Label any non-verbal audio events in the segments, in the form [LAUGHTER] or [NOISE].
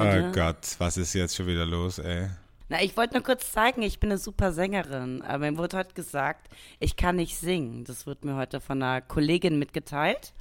Oh Gott, was ist jetzt schon wieder los, ey? Na, ich wollte nur kurz zeigen, ich bin eine super Sängerin. Aber mir wurde heute gesagt, ich kann nicht singen. Das wird mir heute von einer Kollegin mitgeteilt.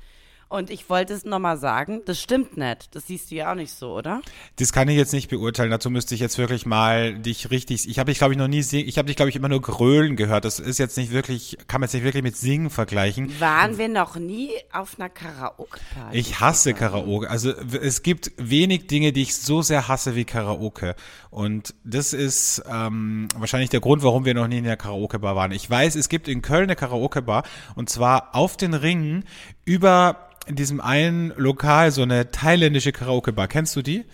Und ich wollte es nochmal sagen, das stimmt nicht. Das siehst du ja auch nicht so, oder? Das kann ich jetzt nicht beurteilen. Dazu müsste ich jetzt wirklich mal dich richtig. Ich habe dich, glaube ich, noch nie singen. Ich habe dich, glaube ich, immer nur grölen gehört. Das ist jetzt nicht wirklich, kann man jetzt nicht wirklich mit Singen vergleichen. Waren wir noch nie auf einer Karaoke-Party? Ich hasse Karaoke. Also es gibt wenig Dinge, die ich so sehr hasse wie Karaoke. Und das ist ähm, wahrscheinlich der Grund, warum wir noch nie in der Karaoke-Bar waren. Ich weiß, es gibt in Köln eine Karaoke-Bar und zwar auf den Ringen über in diesem einen Lokal so eine thailändische Karaoke-Bar. Kennst du die?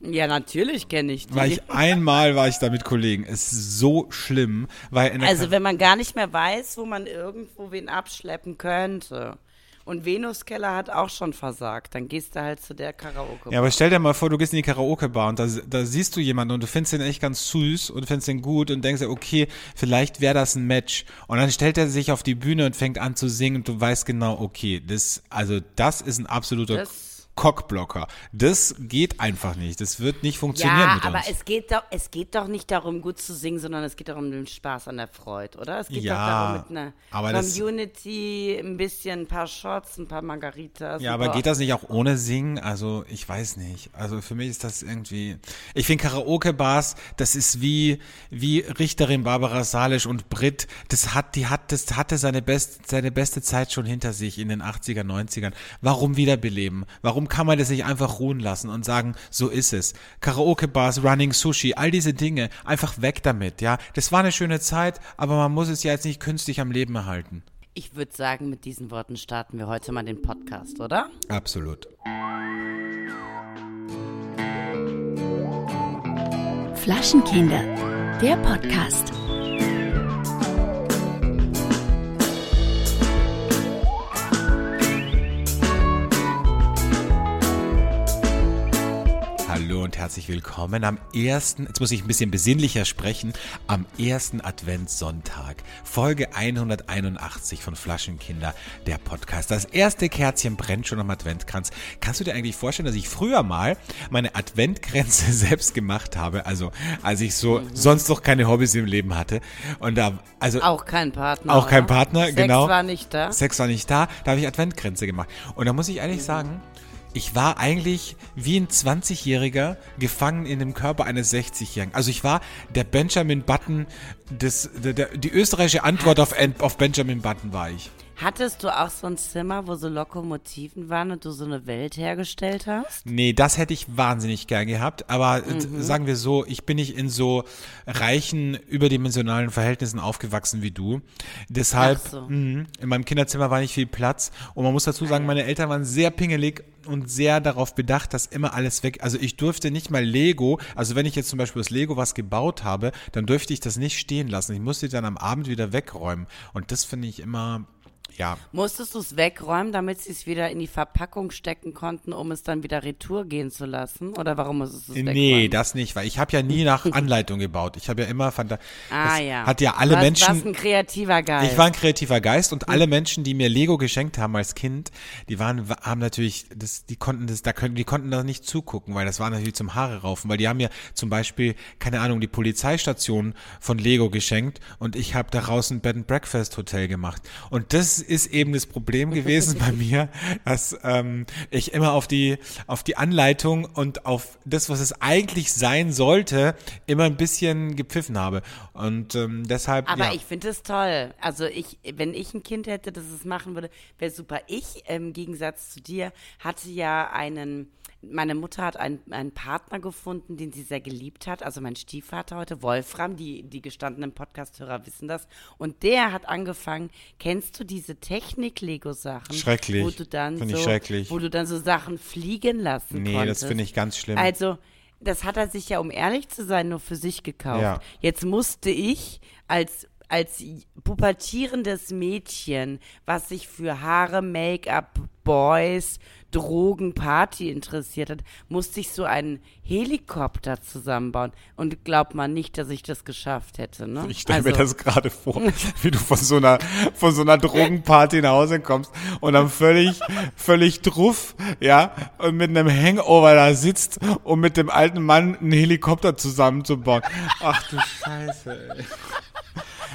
Ja, natürlich kenne ich die. War ich [LAUGHS] einmal war ich da mit Kollegen. Es ist so schlimm, weil also wenn man gar nicht mehr weiß, wo man irgendwo wen abschleppen könnte. Und Venuskeller hat auch schon versagt. Dann gehst du halt zu der Karaoke-Bar. Ja, aber stell dir mal vor, du gehst in die Karaoke-Bar und da, da siehst du jemanden und du findest den echt ganz süß und findest den gut und denkst dir, okay, vielleicht wäre das ein Match. Und dann stellt er sich auf die Bühne und fängt an zu singen und du weißt genau, okay, das, also das ist ein absoluter das Cockblocker. Das geht einfach nicht. Das wird nicht funktionieren ja, mit uns. aber es geht, doch, es geht doch nicht darum, gut zu singen, sondern es geht darum, um den Spaß an der Freude, oder? Es geht ja, doch darum, mit einer Community, ein bisschen, ein paar Shots, ein paar Margaritas. Ja, aber geht das nicht auch ohne Singen? Also, ich weiß nicht. Also, für mich ist das irgendwie, ich finde Karaoke-Bars, das ist wie, wie Richterin Barbara Salisch und Brit. Das hat, die hat, das hatte seine best, seine beste Zeit schon hinter sich in den 80er, 90ern. Warum wiederbeleben? Warum kann man das nicht einfach ruhen lassen und sagen, so ist es. Karaoke-Bars, Running Sushi, all diese Dinge, einfach weg damit, ja. Das war eine schöne Zeit, aber man muss es ja jetzt nicht künstlich am Leben erhalten. Ich würde sagen, mit diesen Worten starten wir heute mal den Podcast, oder? Absolut. Flaschenkinder, der Podcast. Hallo und herzlich willkommen am ersten, jetzt muss ich ein bisschen besinnlicher sprechen, am ersten Adventssonntag, Folge 181 von Flaschenkinder, der Podcast. Das erste Kerzchen brennt schon am Adventkranz. Kannst du dir eigentlich vorstellen, dass ich früher mal meine Adventgrenze [LAUGHS] selbst gemacht habe, also als ich so mhm. sonst noch keine Hobbys im Leben hatte und da, also auch kein Partner, auch kein Partner, Sex genau. Sex war nicht da. Sex war nicht da, da habe ich Adventgrenze gemacht und da muss ich ehrlich mhm. sagen, ich war eigentlich wie ein 20-Jähriger gefangen in dem Körper eines 60-Jährigen. Also ich war der Benjamin Button, des, der, der, die österreichische Antwort auf, auf Benjamin Button war ich. Hattest du auch so ein Zimmer, wo so Lokomotiven waren und du so eine Welt hergestellt hast? Nee, das hätte ich wahnsinnig gern gehabt. Aber mhm. sagen wir so, ich bin nicht in so reichen, überdimensionalen Verhältnissen aufgewachsen wie du. Deshalb, so. mh, in meinem Kinderzimmer war nicht viel Platz. Und man muss dazu sagen, meine Eltern waren sehr pingelig und sehr darauf bedacht, dass immer alles weg. Also ich durfte nicht mal Lego, also wenn ich jetzt zum Beispiel aus Lego was gebaut habe, dann dürfte ich das nicht stehen lassen. Ich musste dann am Abend wieder wegräumen. Und das finde ich immer ja. Musstest du es wegräumen, damit sie es wieder in die Verpackung stecken konnten, um es dann wieder retour gehen zu lassen? Oder warum musstest du es wegräumen? Nee, das nicht, weil ich habe ja nie [LAUGHS] nach Anleitung gebaut. Ich habe ja immer fand ah, ja. hat ja alle was, Menschen. warst ein kreativer Geist. Ich war ein kreativer Geist und alle Menschen, die mir Lego geschenkt haben als Kind, die waren, haben natürlich, das, die konnten das, da können, die konnten da nicht zugucken, weil das war natürlich zum Haare raufen, weil die haben mir zum Beispiel, keine Ahnung, die Polizeistation von Lego geschenkt und ich habe daraus ein Bed and Breakfast Hotel gemacht. Und das ist eben das Problem [LAUGHS] gewesen bei mir, dass ähm, ich immer auf die, auf die Anleitung und auf das, was es eigentlich sein sollte, immer ein bisschen gepfiffen habe. Und ähm, deshalb. Aber ja. ich finde es toll. Also ich, wenn ich ein Kind hätte, das es machen würde, wäre super. Ich, im Gegensatz zu dir, hatte ja einen meine Mutter hat einen, einen Partner gefunden, den sie sehr geliebt hat. Also mein Stiefvater heute, Wolfram, die, die gestandenen Podcast-Hörer wissen das. Und der hat angefangen, kennst du diese Technik-Lego-Sachen? Schrecklich. Wo du dann so, ich schrecklich. Wo du dann so Sachen fliegen lassen nee, konntest. das finde ich ganz schlimm. Also, das hat er sich ja, um ehrlich zu sein, nur für sich gekauft. Ja. Jetzt musste ich als als pubertierendes Mädchen, was sich für Haare, Make-up, Boys, Drogen, Party interessiert hat, musste ich so einen Helikopter zusammenbauen. Und glaubt man nicht, dass ich das geschafft hätte. Ne? Ich stelle mir das gerade vor, wie du von so einer von so einer Drogenparty nach Hause kommst und dann völlig völlig druff, ja, und mit einem Hangover da sitzt, um mit dem alten Mann einen Helikopter zusammenzubauen. Ach du Scheiße. Ey.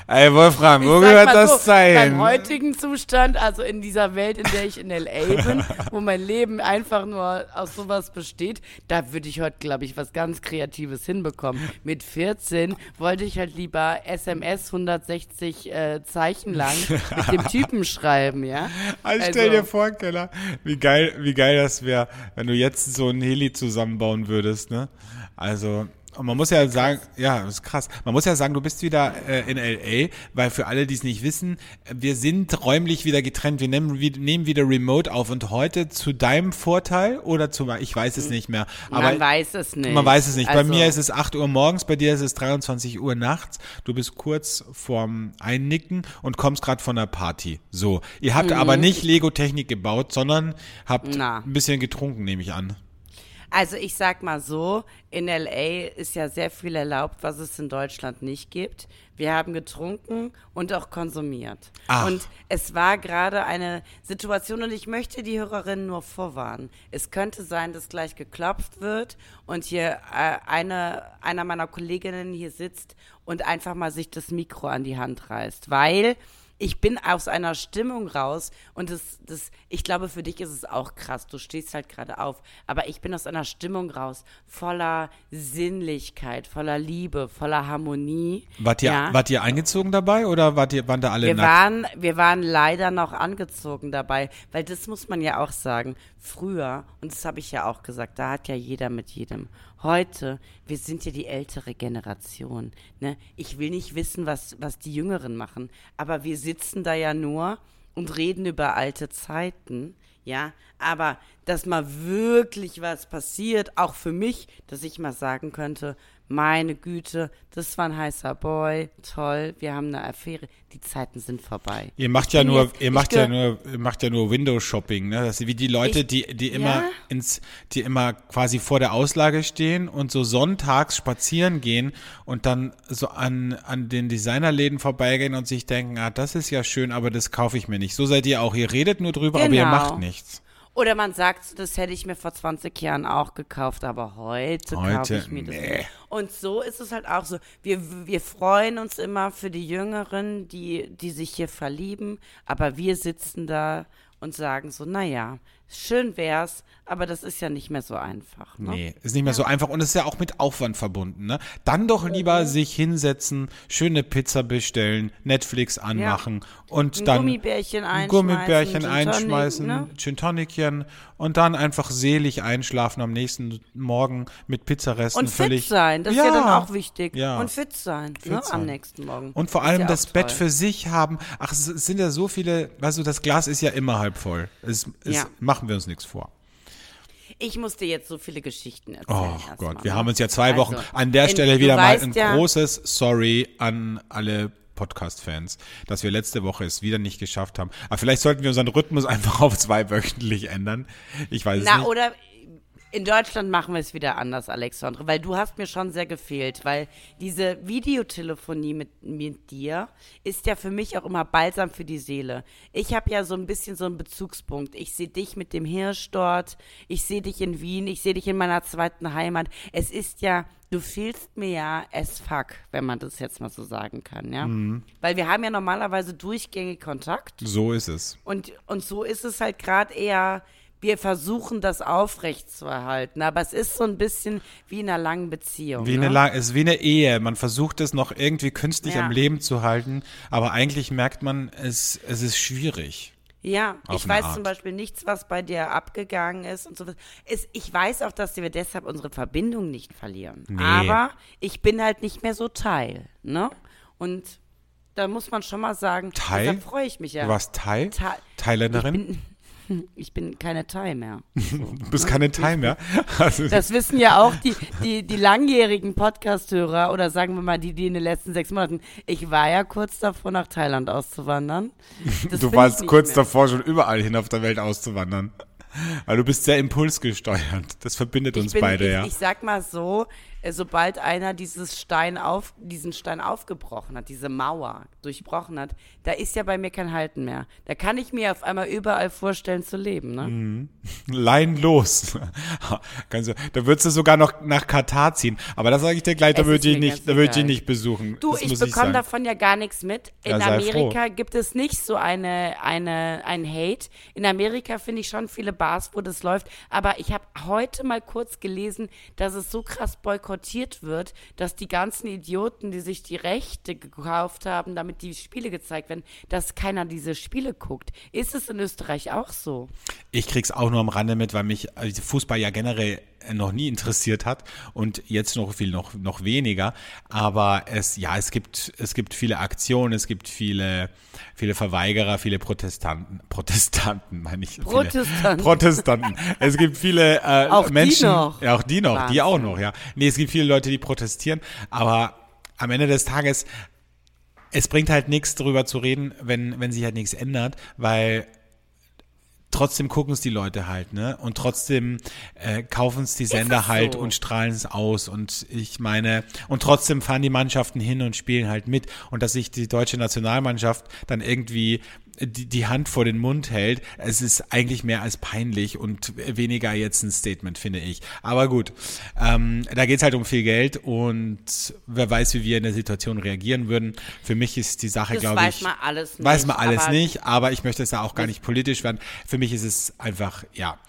Ey, Wolfram, wo gehört das so, sein? Beim heutigen Zustand, also in dieser Welt, in der ich in L.A. [LAUGHS] bin, wo mein Leben einfach nur aus sowas besteht, da würde ich heute, glaube ich, was ganz Kreatives hinbekommen. Mit 14 wollte ich halt lieber SMS 160 äh, Zeichen lang mit dem Typen [LAUGHS] schreiben, ja? Also, stell dir vor, Keller, wie geil, wie geil das wäre, wenn du jetzt so ein Heli zusammenbauen würdest, ne? Also, und man muss ja sagen, ja, das ist krass. Man muss ja sagen, du bist wieder äh, in LA, weil für alle, die es nicht wissen, wir sind räumlich wieder getrennt. Wir nehmen, wir nehmen wieder Remote auf und heute zu deinem Vorteil oder zu, ich weiß es nicht mehr. Aber man weiß es nicht. Man weiß es nicht. Also, bei mir ist es 8 Uhr morgens, bei dir ist es 23 Uhr nachts. Du bist kurz vorm Einnicken und kommst gerade von der Party. So. Ihr habt mhm. aber nicht Lego-Technik gebaut, sondern habt Na. ein bisschen getrunken, nehme ich an. Also ich sag mal so, in LA ist ja sehr viel erlaubt, was es in Deutschland nicht gibt. Wir haben getrunken und auch konsumiert. Ach. Und es war gerade eine Situation und ich möchte die Hörerinnen nur vorwarnen. Es könnte sein, dass gleich geklopft wird und hier äh, eine, einer meiner Kolleginnen hier sitzt und einfach mal sich das Mikro an die Hand reißt, weil ich bin aus einer Stimmung raus und das, das, ich glaube, für dich ist es auch krass. Du stehst halt gerade auf. Aber ich bin aus einer Stimmung raus, voller Sinnlichkeit, voller Liebe, voller Harmonie. Wart ihr, ja. wart ihr eingezogen dabei oder wart ihr, waren da alle wir nackt? Waren, wir waren leider noch angezogen dabei, weil das muss man ja auch sagen. Früher, und das habe ich ja auch gesagt, da hat ja jeder mit jedem heute, wir sind ja die ältere Generation. Ne? Ich will nicht wissen, was, was die Jüngeren machen, aber wir sitzen da ja nur und reden über alte Zeiten. Ja, aber dass mal wirklich was passiert, auch für mich, dass ich mal sagen könnte, meine Güte, das war ein heißer Boy, toll, wir haben eine Affäre, die Zeiten sind vorbei. Ihr macht ja nur, jetzt, ihr macht ja nur, ihr macht ja nur Window Shopping, ne? Das ist wie die Leute, ich, die, die immer ja? ins, die immer quasi vor der Auslage stehen und so sonntags spazieren gehen und dann so an, an den Designerläden vorbeigehen und sich denken, ah, das ist ja schön, aber das kaufe ich mir nicht. So seid ihr auch. Ihr redet nur drüber, genau. aber ihr genau. macht nichts. Oder man sagt, das hätte ich mir vor 20 Jahren auch gekauft, aber heute, heute kaufe ich mir das nee. nicht. Und so ist es halt auch so. Wir, wir freuen uns immer für die Jüngeren, die, die sich hier verlieben, aber wir sitzen da und sagen so, naja, schön wär's, aber das ist ja nicht mehr so einfach. Ne? Nee, ist nicht mehr so einfach und ist ja auch mit Aufwand verbunden. Ne? Dann doch lieber mhm. sich hinsetzen, schöne Pizza bestellen, Netflix anmachen ja. und ein dann Gummibärchen einschmeißen, Gummibärchen Gin einschmeißen, ne? Gin Tonicchen und dann einfach selig einschlafen am nächsten Morgen mit Pizzaresten. Und völlig, fit sein, das ja, ist ja dann auch wichtig. Ja. Und fit sein, fit ne? sein. am nächsten Morgen. Und vor allem das, Bett für sich haben. Ach, es sind ja so viele, weißt du, das Glas ist ja immer halb voll. Es, es machen wir uns nichts vor. Ich musste jetzt so viele Geschichten erzählen. Oh Gott, wir ne? haben uns ja zwei Wochen also, an der Stelle wieder mal ein ja, großes Sorry an alle Podcast-Fans, dass wir letzte Woche es wieder nicht geschafft haben. Aber vielleicht sollten wir unseren Rhythmus [LAUGHS] einfach auf zwei wöchentlich ändern. Ich weiß Na, es nicht. Oder in Deutschland machen wir es wieder anders, Alexandre, weil du hast mir schon sehr gefehlt, weil diese Videotelefonie mit, mit dir ist ja für mich auch immer balsam für die Seele. Ich habe ja so ein bisschen so einen Bezugspunkt. Ich sehe dich mit dem Hirsch dort, ich sehe dich in Wien, ich sehe dich in meiner zweiten Heimat. Es ist ja, du fehlst mir ja as fuck, wenn man das jetzt mal so sagen kann, ja. Mhm. Weil wir haben ja normalerweise durchgängig Kontakt. So ist es. Und, und so ist es halt gerade eher wir versuchen das aufrechtzuerhalten, aber es ist so ein bisschen wie in einer langen Beziehung. Wie ne? eine, es ist wie eine Ehe. Man versucht es noch irgendwie künstlich ja. am Leben zu halten, aber eigentlich merkt man, es, es ist schwierig. Ja, ich weiß Art. zum Beispiel nichts, was bei dir abgegangen ist und so. Ist, ich weiß auch, dass wir deshalb unsere Verbindung nicht verlieren. Nee. Aber ich bin halt nicht mehr so Teil, ne? Und da muss man schon mal sagen, Teil? deshalb freue ich mich ja. Du warst Teil? Teil Thailänderin? [LAUGHS] Ich bin keine Thai mehr. So. [LAUGHS] Du bist keine Thai mehr. [LAUGHS] Also, Das wissen ja auch die, die, die langjährigen Podcast-Hörer oder sagen wir mal die, die in den letzten sechs Monaten. Ich war ja kurz davor, nach Thailand auszuwandern. Das du warst kurz mehr. davor, schon überall hin auf der Welt auszuwandern. Weil du bist sehr impulsgesteuert. Das verbindet uns ich bin, beide, ich, ja. Ich sag mal so, sobald einer dieses Stein auf, diesen Stein aufgebrochen hat, diese Mauer durchbrochen hat, da ist ja bei mir kein Halten mehr. Da kann ich mir auf einmal überall vorstellen zu leben, ne? Mhm. Lein los. [LAUGHS] Da würdest du sogar noch nach Katar ziehen. Aber das sage ich dir gleich, da würde ich nicht, da würde ich nicht besuchen. Du, das ich bekomme davon ja gar nichts mit. In Ja, Amerika gibt es nicht so eine, eine, ein Hate. In Amerika finde ich schon viele Bars, wo das läuft. Aber ich habe heute mal kurz gelesen, dass es so krass boykottiert wird, dass die ganzen Idioten, die sich die Rechte gekauft haben, damit die Spiele gezeigt werden, dass keiner diese Spiele guckt. Ist es in Österreich auch so? Ich krieg's auch nur am Rande mit, weil mich also Fußball ja generell noch nie interessiert hat und jetzt noch viel noch noch weniger. Aber es ja es gibt es gibt viele Aktionen, es gibt viele viele Verweigerer, viele Protestanten [LAUGHS] Protestanten meine ich. Protestanten. Protestanten. Es gibt viele äh, Auch die Menschen. noch. Ja auch die noch, die Wahnsinn. auch noch. Ja nee es gibt viele Leute, die protestieren, aber am Ende des Tages es bringt halt nichts darüber zu reden, wenn wenn sich halt nichts ändert, weil trotzdem gucken es die Leute halt, ne? Und trotzdem äh, kaufen es die Sender halt so? und strahlen es aus. Und ich meine, und trotzdem fahren die Mannschaften hin und spielen halt mit. Und dass sich die deutsche Nationalmannschaft dann irgendwie die, die Hand vor den Mund hält, es ist eigentlich mehr als peinlich und weniger jetzt ein Statement, finde ich. Aber gut, ähm, da geht's halt um viel Geld und wer weiß, wie wir in der Situation reagieren würden. Für mich ist die Sache, glaube weiß ich. man alles nicht. Weiß man alles aber nicht, aber ich möchte es da auch gar nicht politisch werden. Für mich ist es einfach, ja,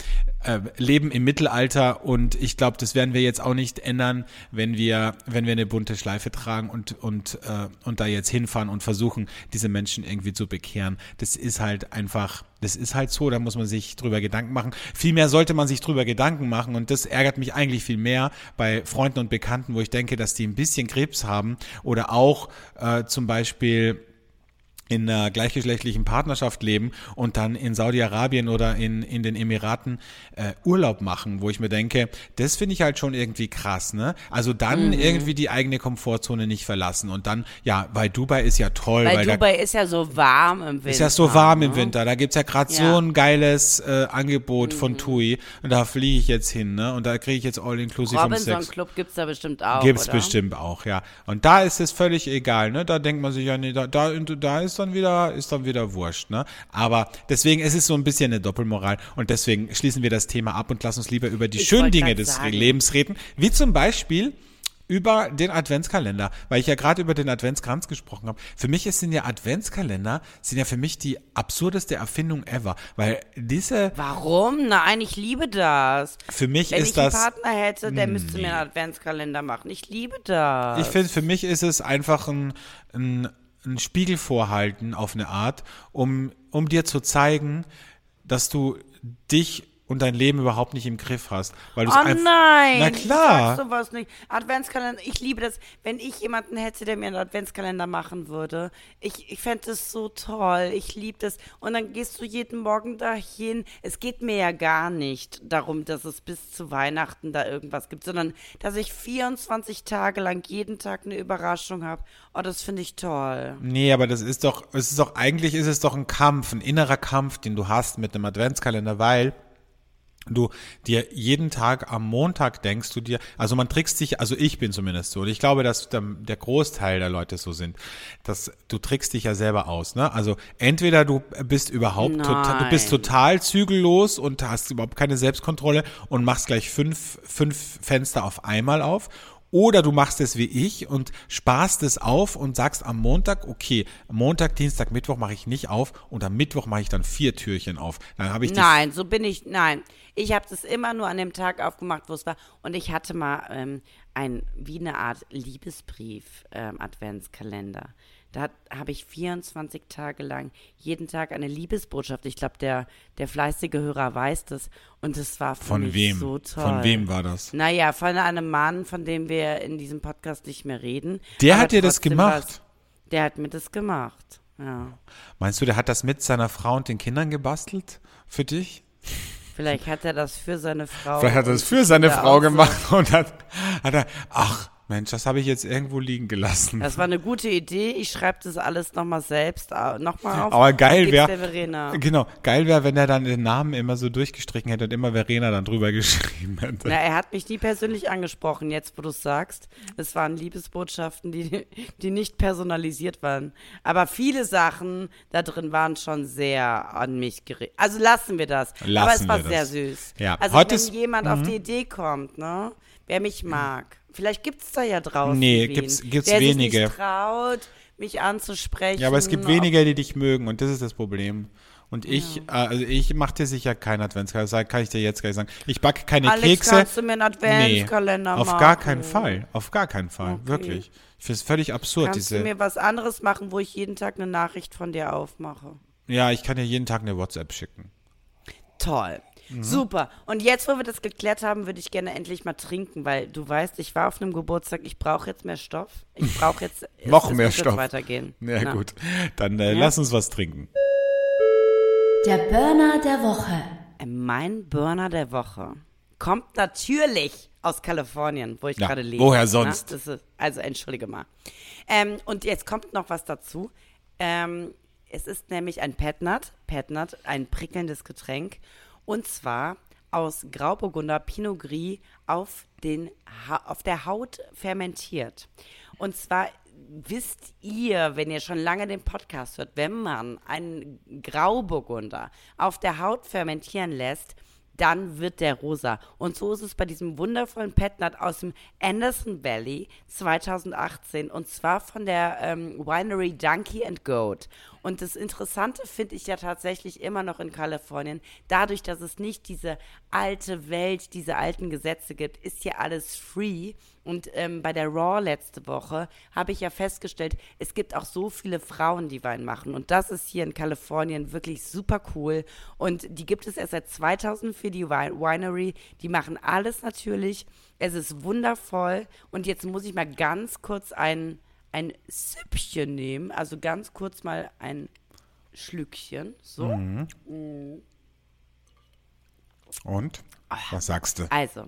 äh, Leben im Mittelalter und ich glaube, das werden wir jetzt auch nicht ändern, wenn wir, wenn wir eine bunte Schleife tragen und, und, äh, und da jetzt hinfahren und versuchen, diese Menschen irgendwie zu bekehren. Das ist halt einfach, das ist halt so, da muss man sich drüber Gedanken machen. Vielmehr sollte man sich drüber Gedanken machen und das ärgert mich eigentlich viel mehr bei Freunden und Bekannten, wo ich denke, dass die ein bisschen Krebs haben oder auch äh, zum Beispiel in einer gleichgeschlechtlichen Partnerschaft leben und dann in Saudi-Arabien oder in, in den Emiraten äh, Urlaub machen, wo ich mir denke, das finde ich halt schon irgendwie krass, ne? Also dann Mhm. irgendwie die eigene Komfortzone nicht verlassen und dann, ja, weil Dubai ist ja toll, weil, Weil da Dubai ist ja so warm im Winter. ist ja so warm im ne? Winter. Da gibt's ja gerade so Ja. ein geiles äh, Angebot Mhm. von TUI und da fliege ich jetzt hin, ne? Und da kriege ich jetzt All-Inclusive um Robinson sechs. Club gibt's da bestimmt auch, Gibt's oder? bestimmt auch, ja. Und da ist es völlig egal, ne? Da denkt man sich ja, nee, da, da, da ist dann wieder, ist dann wieder wurscht, ne? Aber deswegen, es ist so ein bisschen eine Doppelmoral und deswegen schließen wir das Thema ab und lassen uns lieber über die Ich schönen Dinge des sagen. Lebens reden, wie zum Beispiel über den Adventskalender, weil ich ja gerade über den Adventskranz gesprochen habe. Für mich ist sind ja Adventskalender sind ja für mich die absurdeste Erfindung ever, weil diese Warum? Nein, ich liebe das. für mich Wenn ist ich einen das Partner hätte, der müsste mir einen Adventskalender machen. Ich liebe das. Ich finde, für mich ist es einfach ein, ein, ein Spiegel vorhalten auf eine Art, um, um dir zu zeigen, dass du dich und dein Leben überhaupt nicht im Griff hast. Weil du Oh einfach. nein, Na klar. sowas nicht. Adventskalender, ich liebe das. Wenn ich jemanden hätte, der mir einen Adventskalender machen würde, ich, ich fände das so toll. Ich liebe das. Und dann gehst du jeden Morgen dahin. Es geht mir ja gar nicht darum, dass es bis zu Weihnachten da irgendwas gibt, sondern dass ich 24 Tage lang jeden Tag eine Überraschung habe. Oh, das finde ich toll. Nee, aber das ist doch, es ist doch, eigentlich ist es doch ein Kampf, ein innerer Kampf, den du hast mit einem Adventskalender, weil du dir jeden Tag am Montag denkst du dir, also man trickst dich, also ich bin zumindest so, und ich glaube, dass der, Großteil der Leute so sind, dass du trickst dich ja selber aus, ne? Also entweder du bist überhaupt total, du bist total zügellos und hast überhaupt keine Selbstkontrolle und machst gleich fünf, fünf Fenster auf einmal auf. Oder du machst es wie ich und sparst es auf und sagst am Montag, okay, Montag, Dienstag, Mittwoch mache ich nicht auf und am Mittwoch mache ich dann vier Türchen auf. Dann habe ich Nein, so bin ich. Nein, ich habe das immer nur an dem Tag aufgemacht, wo es war. Und ich hatte mal ähm, ein wie eine Art Liebesbrief ähm, Adventskalender. Da habe ich 24 Tage lang jeden Tag eine Liebesbotschaft. Ich glaube, der der fleißige Hörer weiß das. Und es war für Von mich wem? so toll. Von wem war das? Naja, von einem Mann, von dem wir in diesem Podcast nicht mehr reden. Der Aber hat dir das gemacht? Der hat mir das gemacht. Ja. Meinst du, der hat das mit seiner Frau und den Kindern gebastelt? Für dich? Vielleicht hat er das für seine Frau. Vielleicht hat er das für seine Frau so. gemacht und hat, hat er, ach Mensch, das habe ich jetzt irgendwo liegen gelassen. Das war eine gute Idee. Ich schreibe das alles nochmal selbst nochmal auf. Aber geil wäre, genau, geil wäre, wenn er dann den Namen immer so durchgestrichen hätte und immer Verena dann drüber [LAUGHS] geschrieben hätte. Na, er hat mich nie persönlich angesprochen, jetzt wo du es sagst. Es waren Liebesbotschaften, die, die nicht personalisiert waren. Aber viele Sachen da drin waren schon sehr an mich gerichtet. Also lassen wir das. Aber Lassen es war wir sehr das. süß. Ja, Also heute wenn ist- Mhm. jemand auf die Idee kommt, ne, wer mich mag. Vielleicht gibt es da ja draußen Nee, gibt's der wenige. sich nicht traut, mich anzusprechen. Ja, aber es gibt weniger, die dich mögen und das ist das Problem. Und ich, äh, also ich mache dir sicher keinen Adventskalender, kann ich dir jetzt gleich sagen. Ich backe keine Alex, Kekse. kannst du mir einen Adventskalender auf machen? gar keinen Fall, auf gar keinen Fall, Okay. wirklich. Ich finde es völlig absurd, Kannst diese. du mir was anderes machen, wo ich jeden Tag eine Nachricht von dir aufmache? ja, ich kann dir jeden Tag eine WhatsApp schicken. Toll. Mhm. Super. Und jetzt, wo wir das geklärt haben, würde ich gerne endlich mal trinken, weil du weißt, ich war auf einem Geburtstag, ich brauche jetzt mehr Stoff. Ich [LAUGHS] brauche jetzt es- Noch es mehr jetzt Stoff. weitergehen. Ja, Na. gut. Dann äh, Ja. lass uns was trinken. Der Burner der Woche. Mein Burner der Woche kommt natürlich aus Kalifornien, wo ich Ja, gerade lebe. woher sonst? Ist, also entschuldige mal. Ähm, und jetzt kommt noch was dazu. Ähm, es ist nämlich ein Petnat, Petnat, ein prickelndes Getränk. Und zwar aus Grauburgunder Pinot Gris auf, den auf der Haut fermentiert. Und zwar wisst ihr, wenn ihr schon lange den Podcast hört, wenn man einen Grauburgunder auf der Haut fermentieren lässt, dann wird der rosa. Und so ist es bei diesem wundervollen Petnat aus dem Anderson Valley 2018 und zwar von der ähm, Winery Donkey and Goat. Und das Interessante finde ich ja tatsächlich immer noch in Kalifornien, dadurch, dass es nicht diese alte Welt, diese alten Gesetze gibt, ist hier alles free. Und ähm, bei der Raw letzte Woche habe ich ja festgestellt, es gibt auch so viele Frauen, die Wein machen. Und das ist hier in Kalifornien wirklich super cool. Und die gibt es erst seit 2000 für die Wi- Winery. Die machen alles natürlich. Es ist wundervoll. Und jetzt muss ich mal ganz kurz ein, ein Süppchen nehmen. Also ganz kurz mal ein Schlückchen. So. Und? Was sagst du? Also,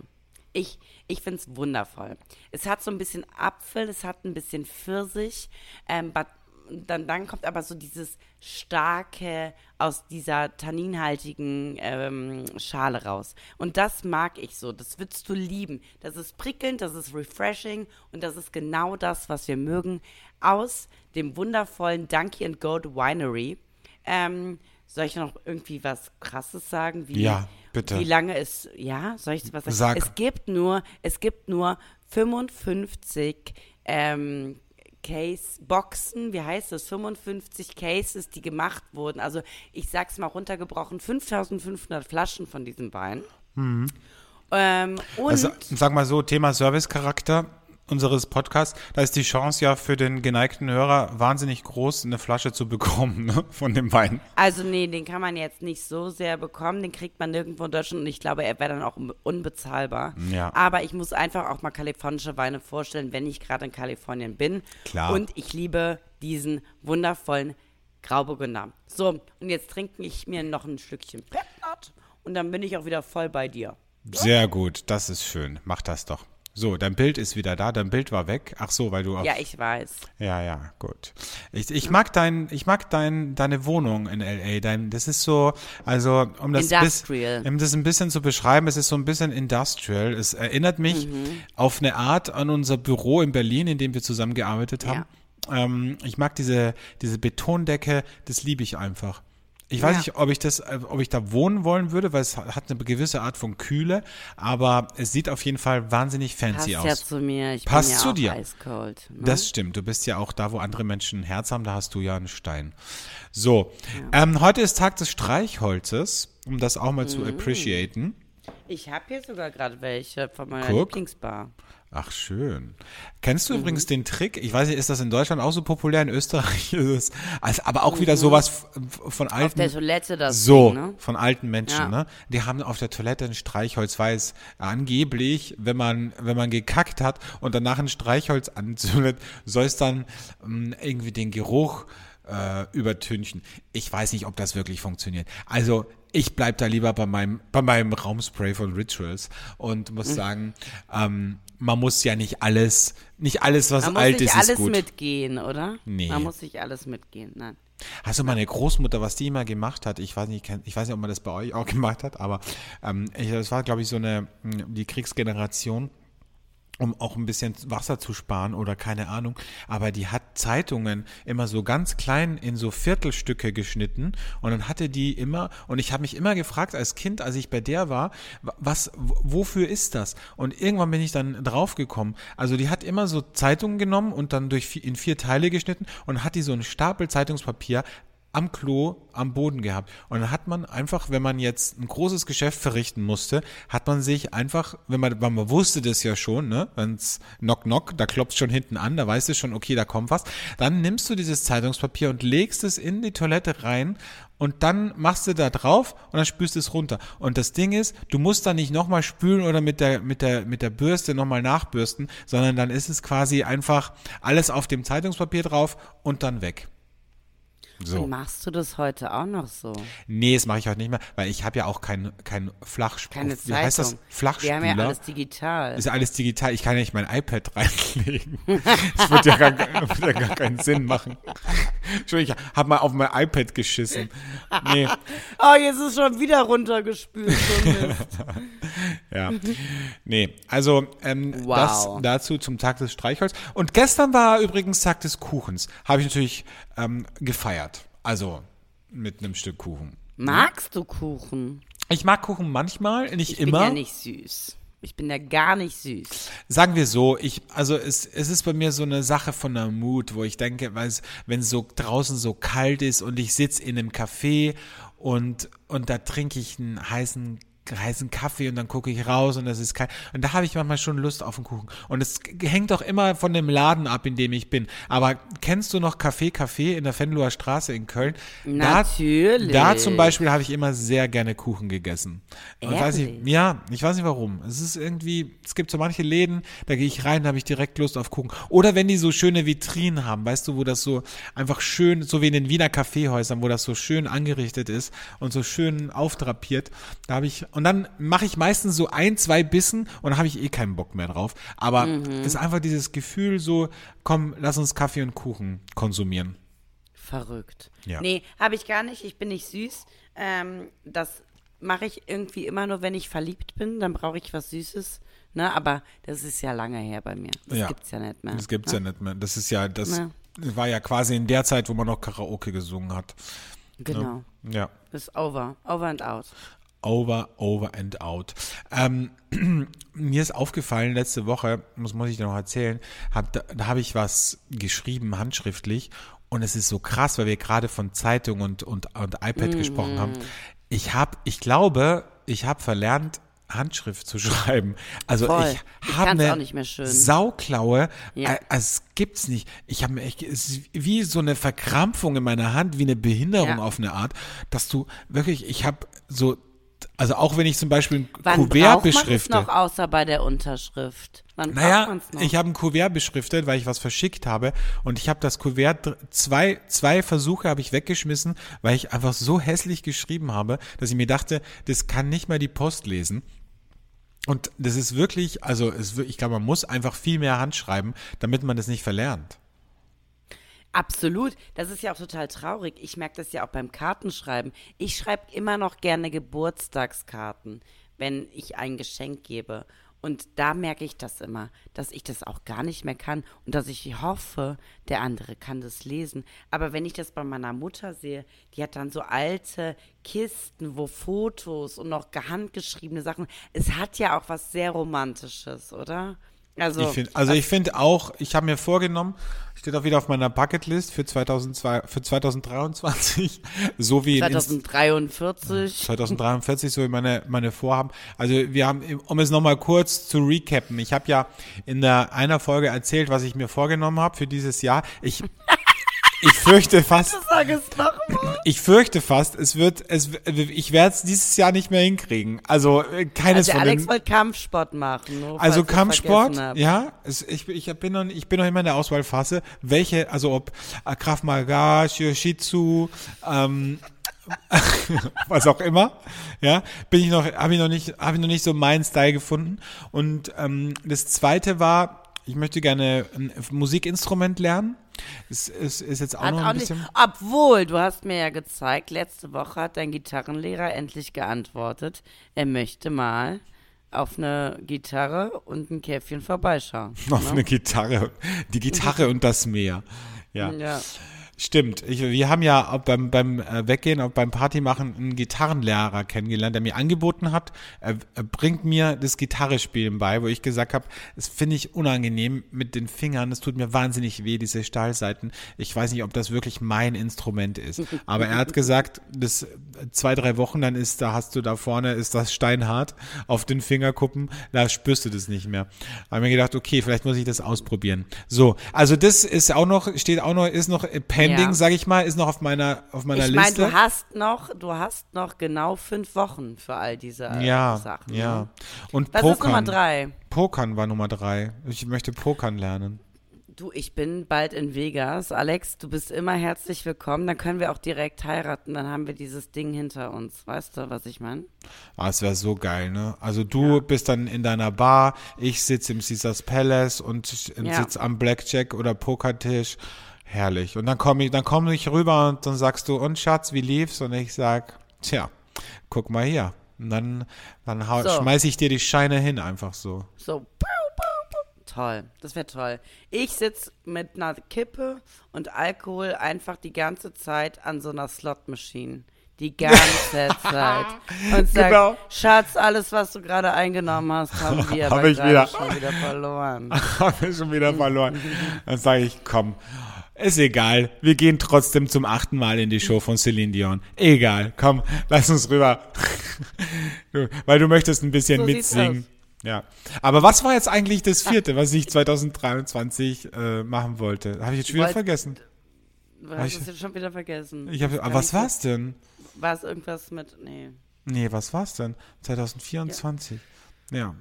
ich, ich finde es wundervoll. Es hat so ein bisschen Apfel, es hat ein bisschen Pfirsich, ähm, but, dann, dann kommt aber so dieses starke aus dieser tanninhaltigen ähm, Schale raus. Und das mag ich so, das würdest du lieben. Das ist prickelnd, das ist refreshing und das ist genau das, was wir mögen aus dem wundervollen Donkey and Goat Winery. Ähm, soll ich noch irgendwie was Krasses sagen? Wie, Ja, bitte. Wie lange es, ja, soll ich was sagen? Sag. Es gibt nur, es gibt nur 55 ähm, Case-Boxen, wie heißt das? 55 Cases, die gemacht wurden. Also ich sag's mal runtergebrochen, 5500 Flaschen von diesem Wein. Ähm, und Also, sag mal so, Thema Servicecharakter unseres Podcasts, da ist die Chance ja für den geneigten Hörer wahnsinnig groß, eine Flasche zu bekommen [LAUGHS] ne, von dem Wein. Also nee, den kann man jetzt nicht so sehr bekommen, den kriegt man nirgendwo in Deutschland und ich glaube, er wäre dann auch un- unbezahlbar. Ja. Aber ich muss einfach auch mal kalifornische Weine vorstellen, wenn ich gerade in Kalifornien bin. Klar. Und ich liebe diesen wundervollen Grauburgunder. So, und jetzt trinke ich mir noch ein Schlückchen Petnat und dann bin ich auch wieder voll bei dir. Sehr gut, das ist schön. Mach das doch. So, dein Bild ist wieder da. Dein Bild war weg. Ach so, weil du auf Ja, ich weiß. Ja, ja, gut. Ich, ich mag dein, ich mag dein, deine Wohnung in LA. Dein, das ist so, also um das, Industrial. Bis, um das ein bisschen zu beschreiben, es ist so ein bisschen industrial. Es erinnert mich Mhm. auf eine Art an unser Büro in Berlin, in dem wir zusammengearbeitet haben. Ähm, ich mag diese, diese Betondecke, das liebe ich einfach. Ich weiß Ja. nicht, ob ich das, äh, ob ich da wohnen wollen würde, weil es hat eine gewisse Art von Kühle, aber es sieht auf jeden Fall wahnsinnig Passt fancy ja aus. zu mir. Ich Passt bin ja zu dir. eiskalt. Ne? Das stimmt. Du bist ja auch da, wo andere Menschen ein Herz haben, da hast du ja einen Stein. So, ähm, heute ist Tag des Streichholzes, um das auch mal Mhm. zu appreciaten. ich habe hier sogar gerade welche von meiner Guck. Lieblingsbar. Ach, schön. Kennst du Mhm. übrigens den Trick? Ich weiß nicht, ist das in Deutschland auch so populär? In Österreich [LAUGHS] ist es, also, aber auch wieder sowas von alten. Mhm. Auf der Toilette das So, Ding, ne? von alten Menschen, Ja. ne? Die haben auf der Toilette ein Streichholz, weil es angeblich, wenn man, wenn man gekackt hat und danach ein Streichholz [LAUGHS] anzündet, soll es dann ähm, irgendwie den Geruch äh, übertünchen. Ich weiß nicht, ob das wirklich funktioniert. Also ich bleib da lieber bei meinem, bei meinem Raumspray von Rituals und muss sagen, ähm, man muss ja nicht alles, nicht alles, was Man muss alt nicht ist, alles ist gut. mitgehen, oder? Nee. Man muss nicht alles mitgehen, nein. Du meine Großmutter, was die immer gemacht hat? Ich weiß nicht, ich weiß nicht, ob man das bei euch auch [LAUGHS] gemacht hat, aber ähm, ich, das war, glaube ich, so eine die Kriegsgeneration um auch ein bisschen Wasser zu sparen oder keine Ahnung. Aber die hat Zeitungen immer so ganz klein in so Viertelstücke geschnitten und dann hatte die immer, und ich habe mich immer gefragt als Kind, als ich bei der war, wa- was, wofür ist das? Und irgendwann bin ich dann draufgekommen. Also die hat immer so Zeitungen genommen und dann durch in vier Teile geschnitten und hat die so einen Stapel Zeitungspapier am Klo am Boden gehabt. Und dann hat man einfach, wenn man jetzt ein großes Geschäft verrichten musste, hat man sich einfach, wenn man, weil man wusste das ja schon, ne, wenn's knock knock, da klopft schon hinten an, da weißt du schon, okay, da kommt was, dann nimmst du dieses Zeitungspapier und legst es in die Toilette rein und dann machst du da drauf und dann spülst du es runter. Und das Ding ist, du musst dann nicht nochmal spülen oder mit der, mit der, mit der Bürste nochmal nachbürsten, sondern dann ist es quasi einfach alles auf dem Zeitungspapier drauf und dann weg. So. Und machst du das heute auch noch so? Nee, das mache ich heute nicht mehr, weil ich habe ja auch kein, kein Flachspül. Keine Wie Zeitung. heißt das? Wir Flachspüler. haben ja alles digital. ist ja alles digital. Ich kann ja nicht mein iPad [LAUGHS] reinlegen. Das wird ja gar, [LAUGHS] wird ja gar keinen Sinn machen. Entschuldigung, ich habe mal auf mein iPad geschissen. Nee, [LAUGHS] Oh, jetzt ist schon wieder runtergespült. So. Ja. Nee, also ähm, Wow. das dazu zum Tag des Streichholz. Und gestern war übrigens Tag des Kuchens. Habe ich natürlich ähm, gefeiert. Also mit einem Stück Kuchen. Magst du Kuchen? Ich mag Kuchen manchmal, nicht Ich immer. bin ja nicht süß. Ich bin ja gar nicht süß. Sagen wir so, ich, also es, es ist bei mir so eine Sache von der Mut, wo ich denke, weil es, wenn es so draußen so kalt ist und ich sitz in einem Café und, und da trinke ich einen heißen heißen Kaffee und dann gucke ich raus und das ist kein und da habe ich manchmal schon Lust auf einen Kuchen und es hängt auch immer von dem Laden ab, in dem ich bin. Aber kennst du noch Café Café in der Venloer Straße in Köln? Natürlich. Da, da zum Beispiel habe ich immer sehr gerne Kuchen gegessen. Und weiß ich, ja, ich weiß nicht warum. Es ist irgendwie, es gibt so manche Läden, da gehe ich rein, da habe ich direkt Lust auf Kuchen. Oder wenn die so schöne Vitrinen haben, weißt du, wo das so einfach schön, so wie in den Wiener Kaffeehäusern, wo das so schön angerichtet ist und so schön aufdrapiert, da habe ich, und dann mache ich meistens so ein, zwei Bissen und dann habe ich eh keinen Bock mehr drauf. Aber Mhm. es ist einfach dieses Gefühl so, komm, lass uns Kaffee und Kuchen konsumieren. Verrückt. Ja. Nee, habe ich gar nicht. Ich bin nicht süß. Ähm, das mache ich irgendwie immer nur, wenn ich verliebt bin. Dann brauche ich was Süßes. Ne? Aber das ist ja lange her bei mir. Das Ja. gibt's ja nicht mehr. Das gibt's ja nicht mehr. Das ist ja, das Ja. war ja quasi in der Zeit, wo man noch Karaoke gesungen hat. Genau. Ja. Ist over. Over and out. Over, over and out. Ähm, [CLEARS THROAT] mir ist aufgefallen, letzte Woche, das muss ich dir noch erzählen, hab, da, da habe ich was geschrieben, handschriftlich, und es ist so krass, weil wir gerade von Zeitung und, und, und iPad gesprochen haben. Ich habe, ich glaube, ich habe verlernt, Handschrift zu [LAUGHS] schreiben. Also Voll. ich habe eine. Sauklaue. Ja. Äh, es gibt's nicht. Ich habe echt, es ist wie so eine Verkrampfung in meiner Hand, wie eine Behinderung Ja. auf eine Art, dass du wirklich, ich habe so, also auch wenn ich zum Beispiel ein Wann Kuvert beschrifte. noch außer bei der Unterschrift? Wann Naja, ich habe ein Kuvert beschriftet, weil ich was verschickt habe und ich habe das Kuvert, zwei, zwei Versuche habe ich weggeschmissen, weil ich einfach so hässlich geschrieben habe, dass ich mir dachte, das kann nicht mal die Post lesen. Und das ist wirklich, also es, ich glaube, man muss einfach viel mehr handschreiben, damit man das nicht verlernt. Absolut. Das ist ja auch total traurig. Ich merke das ja auch beim Kartenschreiben. Ich schreibe immer noch gerne Geburtstagskarten, wenn ich ein Geschenk gebe. Und da merke ich das immer, dass ich das auch gar nicht mehr kann und dass ich hoffe, der andere kann das lesen. Aber wenn ich das bei meiner Mutter sehe, die hat dann so alte Kisten, wo Fotos und noch handgeschriebene Sachen. Es hat ja auch was sehr Romantisches, oder? Also, Ich find, also ich finde auch, ich habe mir vorgenommen, steht auch wieder auf meiner Bucketlist für 2002, für 2023, [LAUGHS] so wie in Inst- 2043. 2043, so wie meine, meine Vorhaben. Also wir haben, um es nochmal kurz zu recappen, ich habe ja in der einer Folge erzählt, was ich mir vorgenommen habe für dieses Jahr. Ich, [LAUGHS] ich fürchte fast, ich fürchte fast, es wird, es, ich werde es dieses Jahr nicht mehr hinkriegen. Also äh, keines Also von Alex den. wollte Kampfsport machen. nur Also Kampfsport, ja, es, ich, ich bin noch, ich bin noch immer in der Auswahlphase. Welche, also ob äh, Krav Maga, Shiojitsu, ähm, [LAUGHS] was auch immer, ja, bin ich noch, habe ich noch nicht, habe ich noch nicht so meinen Style gefunden. Und ähm, das Zweite war, ich möchte gerne ein Musikinstrument lernen. Es ist, ist jetzt auch Hat noch auch ein nicht, bisschen. obwohl, du hast mir ja gezeigt, letzte Woche hat dein Gitarrenlehrer endlich geantwortet, er möchte mal auf eine Gitarre und ein Käffchen vorbeischauen. [LAUGHS] Auf ne? eine Gitarre. Die Gitarre und das Meer. Ja. Ja. Stimmt. Ich, wir haben ja auch beim, beim äh, Weggehen, auch beim Partymachen einen Gitarrenlehrer kennengelernt, der mir angeboten hat, er, er bringt mir das Gitarrespielen bei, wo ich gesagt habe, das finde ich unangenehm mit den Fingern, es tut mir wahnsinnig weh, diese Stahlseiten. Ich weiß nicht, ob das wirklich mein Instrument ist. Aber er hat gesagt, das zwei, drei Wochen, dann ist, da hast du da vorne, ist das steinhart auf den Fingerkuppen, da spürst du das nicht mehr. Da habe mir gedacht, okay, vielleicht muss ich das ausprobieren. So, also das ist auch noch, steht auch noch, ist noch pending, Ja. sag ich mal, ist noch auf meiner, auf meiner Ich meine, Liste. du hast noch, du hast noch genau fünf Wochen für all diese äh, ja, Sachen. ja. Ne? Und Was ist Nummer Pokern. drei? Pokern war Nummer drei. Ich möchte Pokern lernen. Du, ich bin bald in Vegas. Alex, du bist immer herzlich willkommen. Dann können wir auch direkt heiraten. Dann haben wir dieses Ding hinter uns. Weißt du, was ich meine? Ah, es wäre so geil, ne? Also du bist dann in deiner Bar, ich sitze im Caesars Palace und Ja. sitze am Blackjack oder Pokertisch. Herrlich. Und dann komme ich, dann komme ich rüber und dann sagst du, und Schatz, wie lief's? Und ich sag, tja, guck mal hier. Und dann, dann So. schmeiß ich dir die Scheine hin, einfach so. So. Toll, das wäre toll. Ich sitze mit einer Kippe und Alkohol einfach die ganze Zeit an so einer Slot-Machine. Die ganze [LAUGHS] Zeit. Und sag, Genau. Schatz, alles, was du gerade eingenommen hast, haben [LAUGHS] wir Hab ich wieder. schon wieder verloren. [LAUGHS] Haben wir schon wieder verloren. Dann sage ich, komm, ist egal. Wir gehen trotzdem zum achten Mal in die Show von Celine Dion. Egal, komm, lass uns rüber. Du, [LAUGHS] Weil du möchtest ein bisschen So mitsingen. Ja. Aber was war jetzt eigentlich das vierte, was ich 2023 äh, machen wollte? Habe ich jetzt schon wieder Wollt- vergessen. Du hast Ich- es jetzt schon wieder vergessen. Ich hab, aber was nicht so- war's denn? War es irgendwas mit, nee. Nee, was war's denn? 2024. Ja,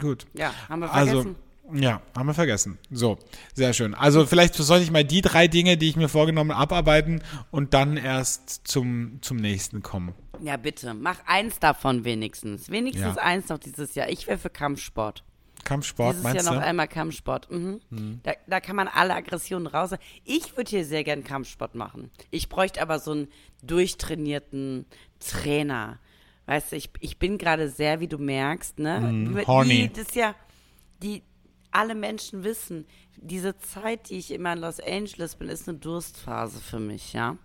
gut. Ja, haben wir Also, vergessen. Ja, haben wir vergessen. So, sehr schön. Also vielleicht sollte ich mal die drei Dinge, die ich mir vorgenommen habe, abarbeiten und dann erst zum, zum nächsten kommen. ja, bitte, mach eins davon wenigstens. Wenigstens Ja. eins noch dieses Jahr. Ich wäre für Kampfsport. Kampfsport, Dieses meinst Jahr noch du? einmal Kampfsport. Mhm. Da, da kann man alle Aggressionen raus. Ich würde hier sehr gern Kampfsport machen. Ich bräuchte aber so einen durchtrainierten Trainer. Weißt du, ich, ich bin gerade sehr, wie du merkst, ne? Mhm. horny. Das ja, die alle Menschen wissen, diese Zeit, die ich immer in Los Angeles bin, ist eine Durstphase für mich, ja.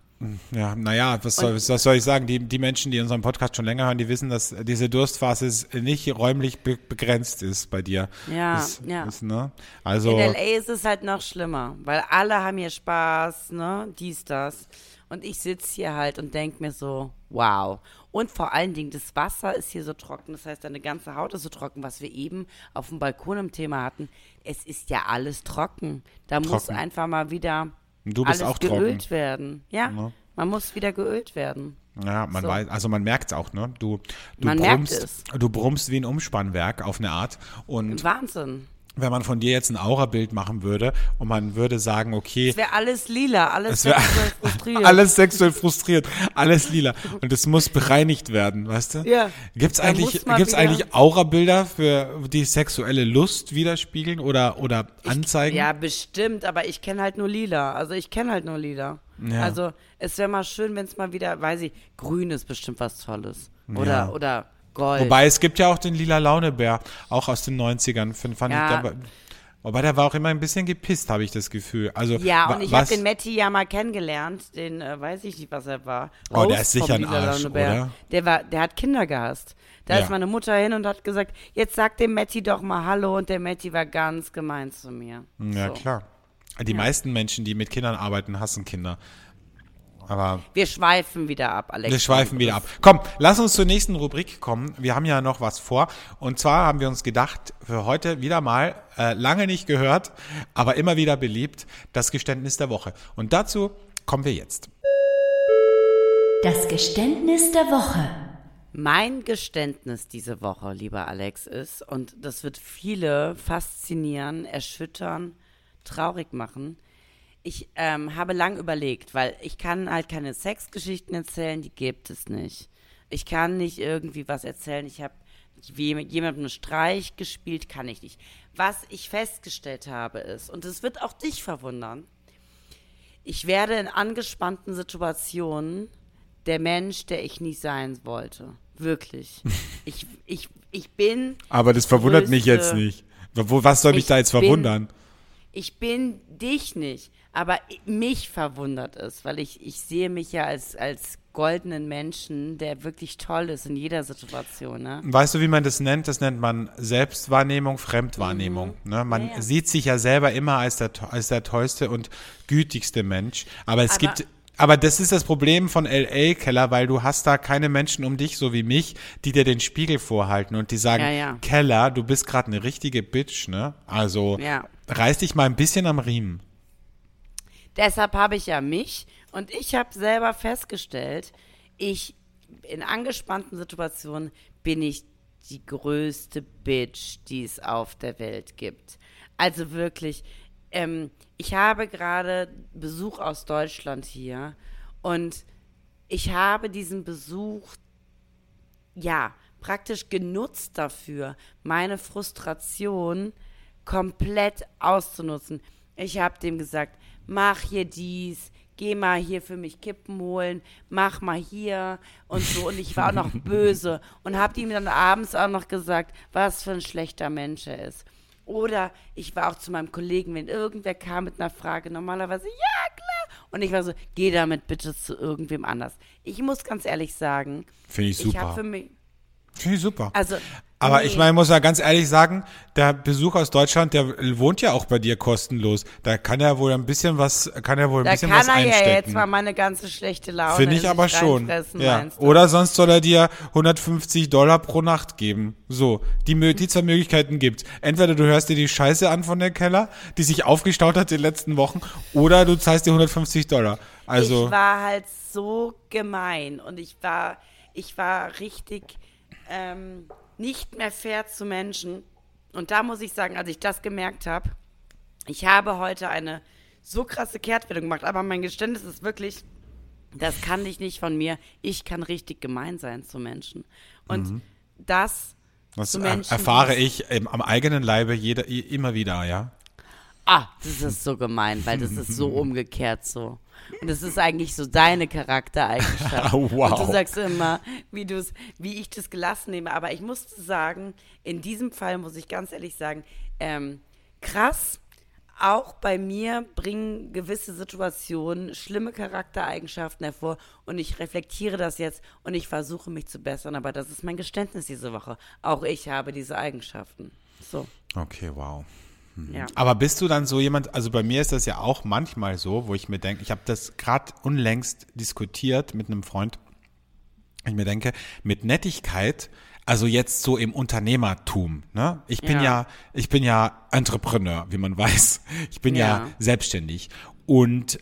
Ja, naja, was soll, was soll ich sagen? Die, die Menschen, die unseren Podcast schon länger hören, die wissen, dass diese Durstphase nicht räumlich be begrenzt ist bei dir. Ja, ist, ja. Ist, ne? Also, In LA ist es halt noch schlimmer, weil alle haben hier Spaß, ne, dies, das. Und ich sitze hier halt und denke mir so, wow. Und vor allen Dingen, das Wasser ist hier so trocken, das heißt, deine ganze Haut ist so trocken, was wir eben auf dem Balkon im Thema hatten. Es ist ja alles trocken. Da muss Trocken. einfach mal wieder Und du bist alles auch trocken. geölt werden. Ja, Ja. man muss wieder geölt werden. ja, man so. weiß, also man merkt es auch, ne? Du, du Man brummst, du brummst wie ein Umspannwerk auf eine Art. Und Wahnsinn. Wenn man von dir jetzt ein Aura-Bild machen würde und man würde sagen, okay, Es wäre alles lila, alles sexuell [LAUGHS] frustriert. alles sexuell frustriert, alles lila. Und es muss bereinigt werden, weißt du? Ja. Gibt's eigentlich, gibt's eigentlich Aura-Bilder für die sexuelle Lust widerspiegeln oder, oder anzeigen? Ja, bestimmt, aber ich kenne halt nur lila. Also ich kenne halt nur lila. Ja. Also es wäre mal schön, wenn es mal wieder, weiß ich, grün ist bestimmt was Tolles. Oder, Ja. oder Gold. Wobei es gibt ja auch den lila Launebär, auch aus den 90ern. Find, fand Ja. ich, war- wobei der war auch immer ein bisschen gepisst, habe ich das Gefühl. Also, ja, und ich habe den Matti ja mal kennengelernt. Den äh, weiß ich nicht, was er war. Oh, der ist sicher ein Lila Arsch, oder? Der war, der hat Kinder gehasst. Da Ja. ist meine Mutter hin und hat gesagt, jetzt sag dem Matti doch mal Hallo. Und der Matti war ganz gemein zu mir. Ja, so. klar. Die meisten Menschen, die mit Kindern arbeiten, hassen Kinder. Aber Wir schweifen wieder ab, Alex. Wir schweifen wieder ab. Komm, lass uns zur nächsten Rubrik kommen. Wir haben ja noch was vor. Und zwar haben wir uns gedacht, für heute wieder mal, äh, lange nicht gehört, aber immer wieder beliebt, das Geständnis der Woche. Und dazu kommen wir jetzt. Das Geständnis der Woche. Mein Geständnis diese Woche, lieber Alex, ist, und das wird viele faszinieren, erschüttern, traurig machen. Ich ähm, habe lang überlegt, weil ich kann halt keine Sexgeschichten erzählen, die gibt es nicht. Ich kann nicht irgendwie was erzählen. Ich habe jemandem einen Streich gespielt, kann ich nicht. Was ich festgestellt habe ist, und es wird auch dich verwundern, ich werde in angespannten Situationen der Mensch, der ich nie sein wollte. Wirklich. [LAUGHS] Ich, ich, ich bin. Aber das verwundert größte, mich jetzt nicht. Was soll mich da jetzt verwundern? Bin, ich bin dich nicht, aber mich verwundert es, weil ich, ich sehe mich ja als, als goldenen Menschen, der wirklich toll ist in jeder Situation. Ne? Weißt du, wie man das nennt? Das nennt man Selbstwahrnehmung, Fremdwahrnehmung. Mhm. Ne? Man ja, ja. sieht sich ja selber immer als der, als der tollste und gütigste Mensch. Aber es aber, gibt aber das ist das Problem von LA, Keller, weil du hast da keine Menschen um dich, so wie mich, die dir den Spiegel vorhalten und die sagen, ja, ja. Keller, du bist gerade eine richtige Bitch, ne? Also ja. Reiß dich mal ein bisschen am Riemen. Deshalb habe ich ja mich und ich habe selber festgestellt, ich in angespannten Situationen bin ich die größte Bitch, die es auf der Welt gibt. Also wirklich, ähm, ich habe gerade Besuch aus Deutschland hier und ich habe diesen Besuch, ja, praktisch genutzt dafür, meine Frustration komplett auszunutzen. Ich habe dem gesagt, mach hier dies, geh mal hier für mich Kippen holen, mach mal hier und so. Und ich war auch noch [LAUGHS] böse und habe ihm dann abends auch noch gesagt, was für ein schlechter Mensch er ist. Oder ich war auch zu meinem Kollegen, wenn irgendwer kam mit einer Frage, normalerweise, ja, klar. Und ich war so, geh damit bitte zu irgendwem anders. Ich muss ganz ehrlich sagen, finde ich super. Ich habe für mich, Finde ich super. Also aber nee. ich meine, muss ja ganz ehrlich sagen, der Besuch aus Deutschland, der wohnt ja auch bei dir kostenlos. Da kann er wohl ein bisschen was, kann er wohl ein da bisschen was einstecken. Da kann er ja jetzt mal meine ganze schlechte Laune Finde ich aber schon. Ja. Oder sonst soll er dir 150 Dollar pro Nacht geben. So, die, die zwei Möglichkeiten gibt's. Entweder du hörst dir die Scheiße an von der Keller, die sich aufgestaut hat in den letzten Wochen, oder du zahlst dir 150 Dollar. Also. Ich war halt so gemein und ich war, ich war richtig, ähm, nicht mehr fair zu Menschen. Und da muss ich sagen, als ich das gemerkt habe, ich habe heute eine so krasse Kehrtwendung gemacht, aber mein Geständnis ist wirklich, das kann ich nicht von mir. Ich kann richtig gemein sein zu Menschen. Und mhm. das das zu Menschen, erfahre ich am eigenen Leibe jeder, immer wieder, ja. Ah, das ist so gemein, weil das ist so [LAUGHS] umgekehrt so. Und das ist eigentlich so deine Charaktereigenschaft. [LAUGHS] wow. Und du sagst immer, wie, du's, wie ich das gelassen nehme. Aber ich muss sagen, in diesem Fall muss ich ganz ehrlich sagen, ähm, krass, auch bei mir bringen gewisse Situationen schlimme Charaktereigenschaften hervor und ich reflektiere das jetzt und ich versuche mich zu bessern, aber das ist mein Geständnis diese Woche. Auch ich habe diese Eigenschaften. So. Okay, wow. Mhm. Ja. Aber bist du dann so jemand, also bei mir ist das ja auch manchmal so, wo ich mir denke, ich habe das gerade unlängst diskutiert mit einem Freund, ich mir denke, mit Nettigkeit, also jetzt so im Unternehmertum, ne? Ich bin ja, ja ich bin ja Entrepreneur, wie man [LAUGHS] weiß. Ich bin ja, ja selbstständig und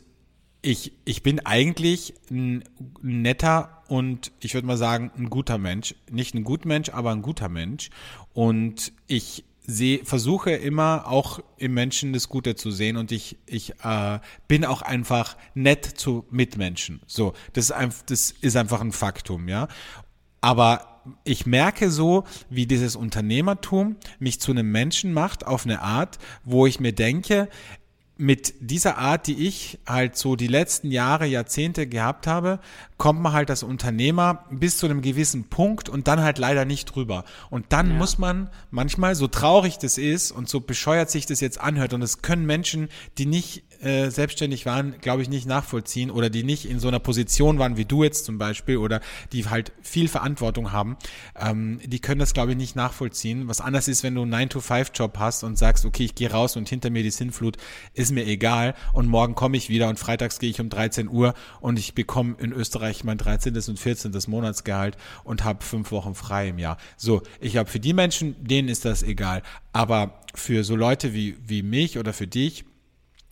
ich, ich bin eigentlich ein netter und ich würde mal sagen, ein guter Mensch. Nicht ein guter Mensch, aber ein guter Mensch. Und ich sehe, versuche immer auch im Menschen das Gute zu sehen und ich, ich äh, bin auch einfach nett zu Mitmenschen. So, das ist, einfach, das ist einfach ein Faktum, ja. Aber ich merke so, wie dieses Unternehmertum mich zu einem Menschen macht auf eine Art, wo ich mir denke, mit dieser Art, die ich halt so die letzten Jahre, Jahrzehnte gehabt habe, kommt man halt als Unternehmer bis zu einem gewissen Punkt und dann halt leider nicht drüber. Und dann ja. muss man manchmal, so traurig das ist und so bescheuert sich das jetzt anhört, und es können Menschen, die nicht äh, selbstständig waren, glaube ich, nicht nachvollziehen oder die nicht in so einer Position waren wie du jetzt zum Beispiel oder die halt viel Verantwortung haben, ähm, die können das, glaube ich, nicht nachvollziehen. Was anders ist, wenn du einen 9-to-5-Job hast und sagst, okay, ich gehe raus und hinter mir die Sinnflut, ist mir egal und morgen komme ich wieder und freitags gehe ich um 13 Uhr und ich bekomme in Österreich mein 13. und 14. Monatsgehalt und habe fünf Wochen frei im Jahr. So, ich glaube, für die Menschen, denen ist das egal. Aber für so Leute wie, wie mich oder für dich,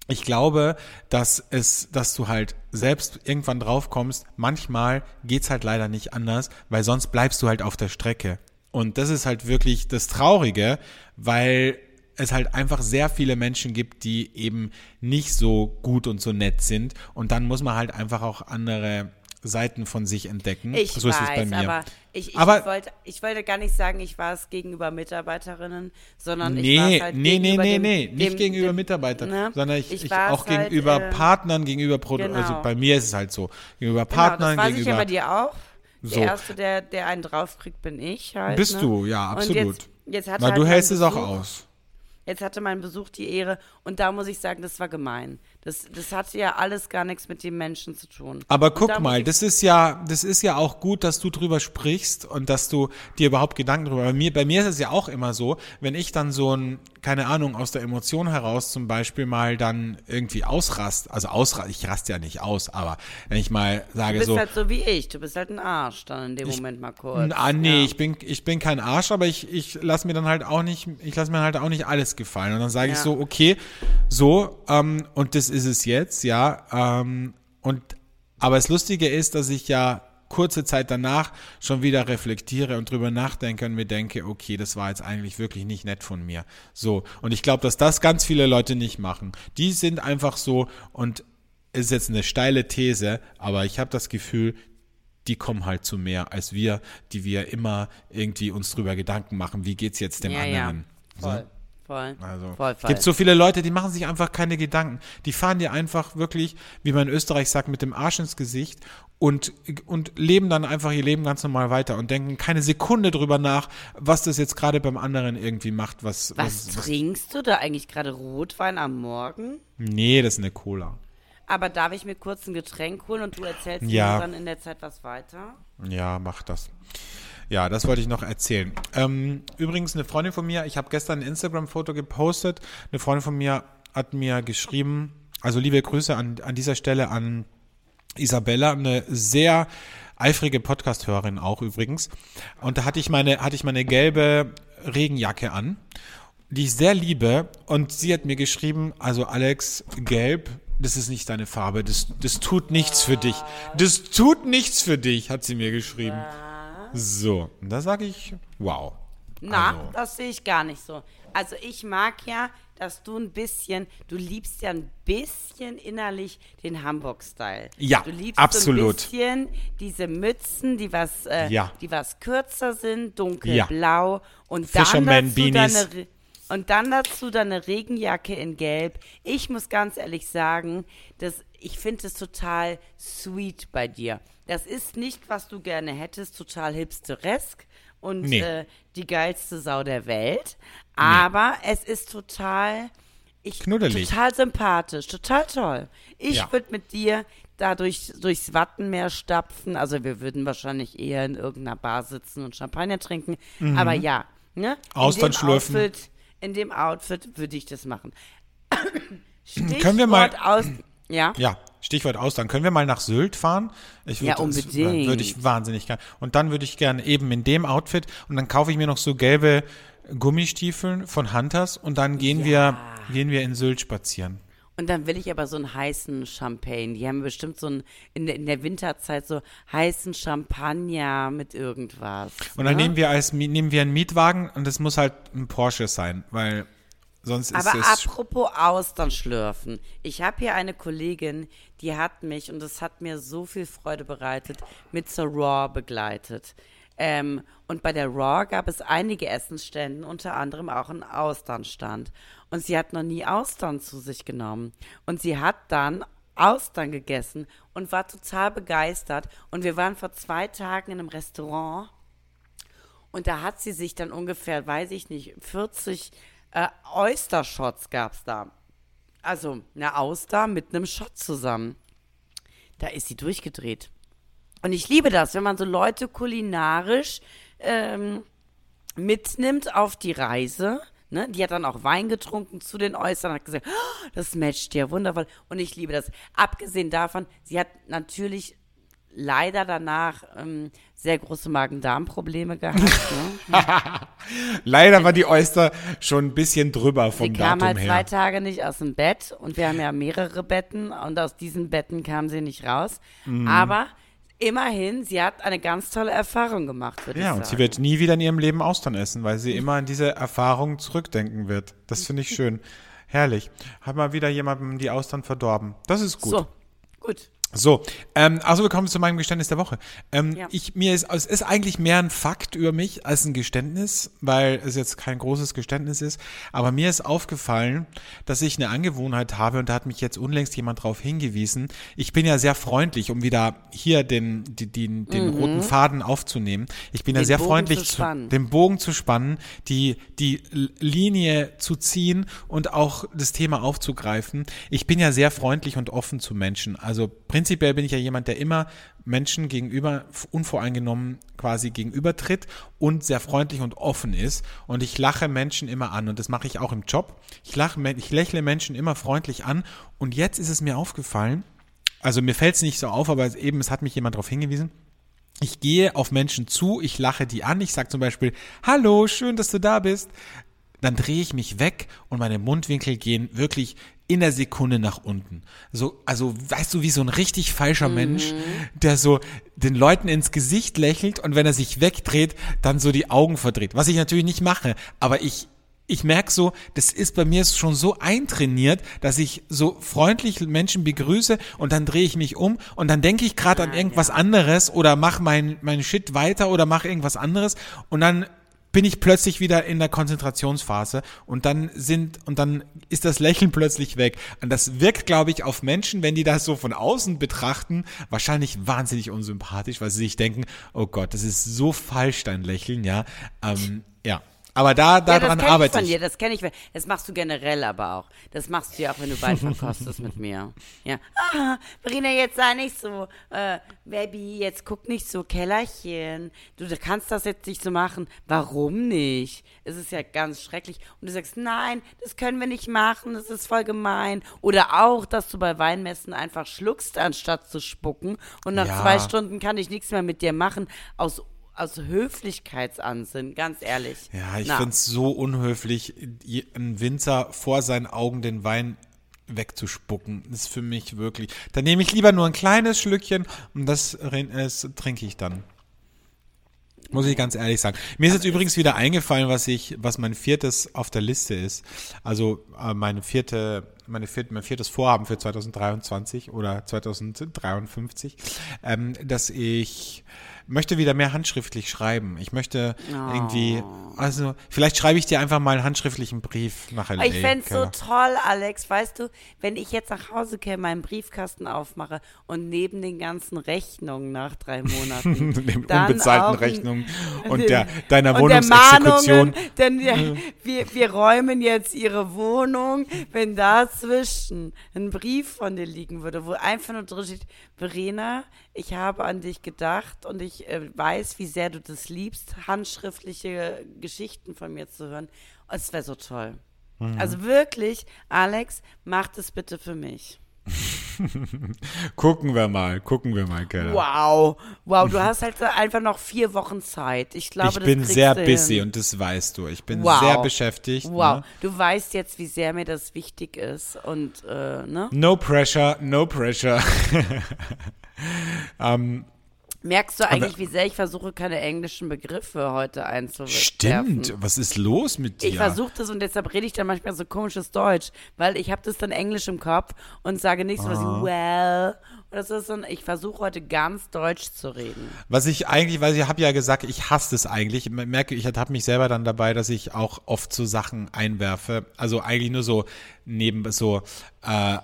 ich glaube, dass es, dass du halt selbst irgendwann drauf kommst, manchmal geht's halt leider nicht anders, weil sonst bleibst du halt auf der Strecke. Und das ist halt wirklich das Traurige, weil es halt einfach sehr viele Menschen gibt, die eben nicht so gut und so nett sind. Und dann muss man halt einfach auch andere Seiten von sich entdecken. Ich so weiß, ist es bei mir. aber ich, ich, Aber- wollte, ich wollte gar nicht sagen, ich war es gegenüber Mitarbeiterinnen, sondern ich war Nee, es halt nee, nee, gegenüber nee, dem, nee, nicht dem, gegenüber dem, Mitarbeitern, ne? sondern ich, ich, auch halt, gegenüber äh, Partnern, gegenüber Produ genau. also bei mir ist es halt so, gegenüber Genau, Partnern, das weiß ich ja gegenüber bei dir auch. So. Der Erste, der, der einen draufkriegt, bin ich halt. Bist ne? du, ja, absolut. Jetzt, jetzt Na, halt du hältst es auch aus. Jetzt hatte mein Besuch die Ehre und da muss ich sagen, das war gemein. Das, das hatte ja alles gar nichts mit dem Menschen zu tun. Aber da guck muss mal, ich- das ist ja, das ist ja auch gut, dass du drüber sprichst und dass du dir überhaupt Gedanken drüber. Bei mir, bei mir ist es ja auch immer so, wenn ich dann so ein, keine Ahnung, aus der Emotion heraus zum Beispiel mal dann irgendwie ausrast, also ausrast, ich raste ja nicht aus, aber wenn ich mal Du sage bist so, halt so wie ich. Du bist halt ein Arsch dann in dem Moment mal kurz. Ah, nee, ja. ich bin ich bin kein Arsch, aber ich ich lasse mir dann halt auch nicht ich lasse mir halt auch nicht alles gefallen und dann sage ich Ja. so okay, so ähm, und das ist es jetzt, ja ähm, und aber das Lustige ist, dass ich ja kurze Zeit danach schon wieder reflektiere und drüber nachdenke und mir denke, okay, das war jetzt eigentlich wirklich nicht nett von mir. So und ich glaube, dass das ganz viele Leute nicht machen. Die sind einfach so und ist jetzt eine steile These, aber ich habe das Gefühl, die kommen halt zu mehr als wir, die wir immer irgendwie uns drüber Gedanken machen, wie geht's jetzt dem ja, ja. anderen. Voll. Voll. Also voll, es voll. gibt so viele Leute, die machen sich einfach keine Gedanken. Die fahren dir einfach wirklich, wie man in Österreich sagt, mit dem Arsch ins Gesicht und, und leben dann einfach ihr Leben ganz normal weiter und denken keine Sekunde drüber nach, was das jetzt gerade beim anderen irgendwie macht. Was, Was trinkst du da eigentlich gerade Rotwein am Morgen? Nee, das ist eine Cola. Aber darf ich mir kurz ein Getränk holen und du erzählst Ja. mir dann in der Zeit was weiter? Ja, mach das. Ja, das wollte ich noch erzählen. Ähm, übrigens, eine Freundin von mir, ich habe gestern ein Instagram-Foto gepostet. Eine Freundin von mir hat mir geschrieben, also liebe Grüße an, an dieser Stelle an Isabella, eine sehr eifrige Podcast-Hörerin auch übrigens. Und da hatte ich meine, hatte ich meine gelbe Regenjacke an, die ich sehr liebe. Und sie hat mir geschrieben, also Alex, gelb, das ist nicht deine Farbe, das, das tut nichts für dich. Das tut nichts für dich, hat sie mir geschrieben. So, da sage ich, wow. Na, Also, das sehe ich gar nicht so. Also ich mag ja, dass du ein bisschen, du liebst ja ein bisschen innerlich den Hamburg-Style. Ja, du liebst absolut. so ein bisschen diese Mützen, die was, äh, Ja. die was kürzer sind, dunkelblau und Fisherman dann dazu Beanies. deine und dann dazu deine Regenjacke in Gelb. Ich muss ganz ehrlich sagen, dass ich finde es total sweet bei dir. Das ist nicht, was du gerne hättest, total hipsteresk und Nee. äh, die geilste Sau der Welt. Aber es ist total, ich, Knuddelig. total sympathisch, total toll. Ich Ja. würde mit dir dadurch durchs Wattenmeer stapfen. Also wir würden wahrscheinlich eher in irgendeiner Bar sitzen und Champagner trinken. Aber ja, ne? Austern schlürfen. Outfit, in dem Outfit würde ich das machen. Stichwort [COUGHS] Können wir mal- aus, ja? Ja, Stichwort aus. Dann können wir mal nach Sylt fahren. Ich würd, Ja, unbedingt. Würde ich wahnsinnig gerne. Und dann würde ich gerne eben in dem Outfit und dann kaufe ich mir noch so gelbe Gummistiefeln von Hunters und dann gehen wir gehen wir in Sylt spazieren. Und dann will ich aber so einen heißen Champagne. Die haben bestimmt so einen, in der, in der Winterzeit so heißen Champagner mit irgendwas. Und dann ne? nehmen wir als nehmen wir einen Mietwagen und es muss halt ein Porsche sein, weil sonst ist Aber es apropos Austern schlürfen. Ich habe hier eine Kollegin, die hat mich, und das hat mir so viel Freude bereitet, mit zur Raw begleitet. Ähm, und bei der Raw gab es einige Essensstände, unter anderem auch einen Austernstand. Und sie hat noch nie Austern zu sich genommen. Und sie hat dann Austern gegessen und war total begeistert. Und wir waren vor zwei Tagen in einem Restaurant und da hat sie sich dann ungefähr, weiß ich nicht, 40 äh, Oyster-Shots gab es da. Also eine Auster mit einem Shot zusammen. Da ist sie durchgedreht. Und ich liebe das, wenn man so Leute kulinarisch ähm, mitnimmt auf die Reise. Ne? Die hat dann auch Wein getrunken zu den Äußern und hat gesagt, "Oh, das matcht ja wundervoll. Und ich liebe das. Abgesehen davon, sie hat natürlich leider danach ähm, sehr große Magen-Darm-Probleme gehabt. Ne? [LAUGHS] [LAUGHS] Leider war die Oyster schon ein bisschen drüber vom Sie kam Datum halt her. zwei Tage nicht aus dem Bett und wir haben ja mehrere Betten und aus diesen Betten kam sie nicht raus. Mhm. Aber immerhin, sie hat eine ganz tolle Erfahrung gemacht, würde Ja, ich und sagen. sie wird nie wieder in ihrem Leben Austern essen, weil sie immer an diese Erfahrung zurückdenken wird. Das finde ich schön. Herrlich. Hat mal wieder jemandem die Austern verdorben. Das ist gut. So, gut. So, ähm, also wir kommen zu meinem Geständnis der Woche. Ähm, Ja. ich, mir ist, es ist eigentlich mehr ein Fakt über mich als ein Geständnis, weil es jetzt kein großes Geständnis ist. Aber mir ist aufgefallen, dass ich eine Angewohnheit habe und da hat mich jetzt unlängst jemand darauf hingewiesen. Ich bin ja sehr freundlich, um wieder hier den, die, den, den roten Faden aufzunehmen. Ich bin ja Mhm. Den sehr Bogen freundlich, zu den Bogen zu spannen, die, die Linie zu ziehen und auch das Thema aufzugreifen. Ich bin ja sehr freundlich und offen zu Menschen. Also prinzipiell bin ich ja jemand, der immer Menschen gegenüber unvoreingenommen quasi gegenübertritt und sehr freundlich und offen ist. Und ich lache Menschen immer an und das mache ich auch im Job. Ich, lache, ich lächle Menschen immer freundlich an und jetzt ist es mir aufgefallen, also mir fällt es nicht so auf, aber eben, es hat mich jemand darauf hingewiesen, ich gehe auf Menschen zu, ich lache die an, ich sage zum Beispiel, hallo, schön, dass du da bist. Dann drehe ich mich weg und meine Mundwinkel gehen wirklich in der Sekunde nach unten. So, also weißt du, wie so ein richtig falscher Mensch, der so den Leuten ins Gesicht lächelt und wenn er sich wegdreht, dann so die Augen verdreht. Was ich natürlich nicht mache, aber ich ich merke so, das ist bei mir schon so eintrainiert, dass ich so freundlich Menschen begrüße und dann drehe ich mich um und dann denke ich gerade an irgendwas anderes oder mache mein, mein Shit weiter oder mache irgendwas anderes und dann bin ich plötzlich wieder in der Konzentrationsphase und dann sind und dann ist das Lächeln plötzlich weg und das wirkt glaube ich auf Menschen, wenn die das so von außen betrachten, wahrscheinlich wahnsinnig unsympathisch, weil sie sich denken, oh Gott, das ist so falsch dein Lächeln, ja, ähm, ja. Aber da Ja, daran ich arbeite von ich. dir, das kenne ich. Das machst du generell aber auch. Das machst du ja auch, wenn du Wein verkostest mit mir. Ja. Ah, Verena, jetzt sei nicht so, äh, Baby, jetzt guck nicht so, Kellerchen. Du du kannst das jetzt nicht so machen. Warum nicht? Es ist ja ganz schrecklich. Und du sagst, nein, das können wir nicht machen, das ist voll gemein. Oder auch, dass du bei Weinmessen einfach schluckst, anstatt zu spucken. Und nach Ja. zwei Stunden kann ich nichts mehr mit dir machen, aus aus Höflichkeitsansinn, ganz ehrlich. Ja, ich Na. find's so unhöflich, je- ein Winzer vor seinen Augen den Wein wegzuspucken. Das ist für mich wirklich. Da nehme ich lieber nur ein kleines Schlückchen und das, das trinke ich dann. Muss ich ganz ehrlich sagen. Mir ist jetzt übrigens wieder eingefallen, was ich, was mein viertes auf der Liste ist. Also äh, meine vierte, meine vierte, mein viertes Vorhaben für 2023 oder 2053, ähm, dass ich möchte wieder mehr handschriftlich schreiben. Ich möchte irgendwie, also vielleicht schreibe ich dir einfach mal einen handschriftlichen Brief nach LA. Ich fänd's so Keller. toll, Alex, weißt du, wenn ich jetzt nach Hause käme, meinen Briefkasten aufmache und neben den ganzen Rechnungen nach drei Monaten [LAUGHS] den dann unbezahlten Rechnungen [LAUGHS] und der deiner und der Wohnungsexekution. Mahnungen, denn wir, wir, wir räumen jetzt ihre Wohnung, wenn dazwischen ein Brief von dir liegen würde, wo einfach nur drin steht, Verena, ich habe an dich gedacht und ich äh, weiß, wie sehr du das liebst, handschriftliche Geschichten von mir zu hören. Es wäre so toll. Mhm. Also wirklich, Alex, mach das bitte für mich. [LAUGHS] Gucken wir mal, gucken wir mal, Keller. Wow, wow, du hast halt einfach noch vier Wochen Zeit. Ich glaube, ich bin sehr busy und das weißt du. Ich bin Wow. sehr beschäftigt. Wow, Ne? du weißt jetzt, wie sehr mir das wichtig ist und äh, ne? No pressure, no pressure. [LAUGHS] Merkst du eigentlich, wie sehr ich versuche, keine englischen Begriffe heute einzuwerfen? Stimmt. Was ist los mit dir? Ich versuche das und deshalb rede ich dann manchmal so komisches Deutsch, weil ich habe das dann Englisch im Kopf und sage nicht so was wie well oder so, sondern ich versuche heute ganz Deutsch zu reden. Was ich eigentlich, weil ich habe ja gesagt, ich hasse es eigentlich. Ich merke, ich habe mich selber dann dabei, dass ich auch oft so Sachen einwerfe. Also eigentlich nur so neben so, äh,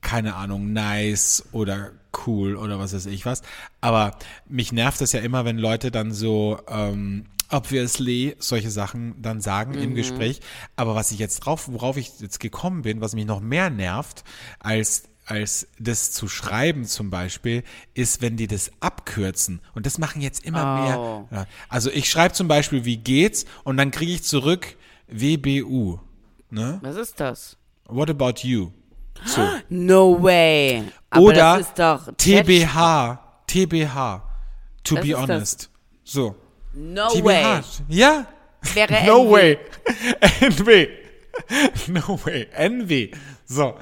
keine Ahnung, nice oder cool oder was weiß ich was. Aber mich nervt das ja immer, wenn Leute dann so, ähm, obviously solche Sachen dann sagen im Gespräch. Aber was ich jetzt drauf, worauf ich jetzt gekommen bin, was mich noch mehr nervt als als das zu schreiben zum Beispiel, ist, wenn die das abkürzen. Und das machen jetzt immer Oh. mehr. Also ich schreibe zum Beispiel, wie geht's? Und dann kriege ich zurück WBU. Ne? Was ist das? What about you? So. No way. Aber Oder das ist doch TBH. TBH. To Was be das? honest. So. No TBH. way. Ja. Wäre no NW. way. [LAUGHS] NW. [LAUGHS] No way. NW. So.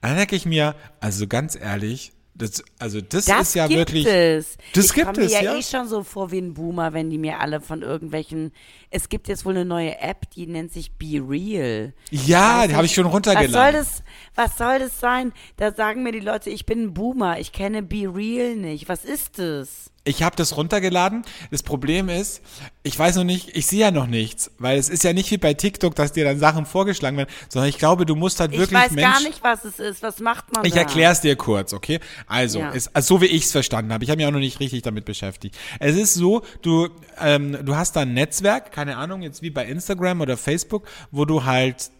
Dann denke ich mir, also ganz ehrlich, das, also das, Das ist ja wirklich. es. Das ich gibt komme mir es, ja, ja. eh schon so vor wie ein Boomer, wenn die mir alle von irgendwelchen. Es gibt jetzt wohl eine neue App, die nennt sich Be Real. Ja, Weiß die habe ich schon Was soll runtergeladen. das? Was soll das sein? Da sagen mir die Leute, ich bin ein Boomer, ich kenne Be Real nicht. Was ist das? Ich habe das runtergeladen. Das Problem ist, ich weiß noch nicht, ich sehe ja noch nichts, weil es ist ja nicht wie bei TikTok, dass dir dann Sachen vorgeschlagen werden, sondern ich glaube, du musst halt Ich wirklich weiß Mensch. gar nicht, was es ist. Was macht man Ich erkläre es dir kurz, okay? Also, Ja. es, also so wie ich es verstanden habe. Ich habe mich auch noch nicht richtig damit beschäftigt. Es ist so, du, ähm, du hast da ein Netzwerk, keine Ahnung, jetzt wie bei Instagram oder Facebook, wo du halt,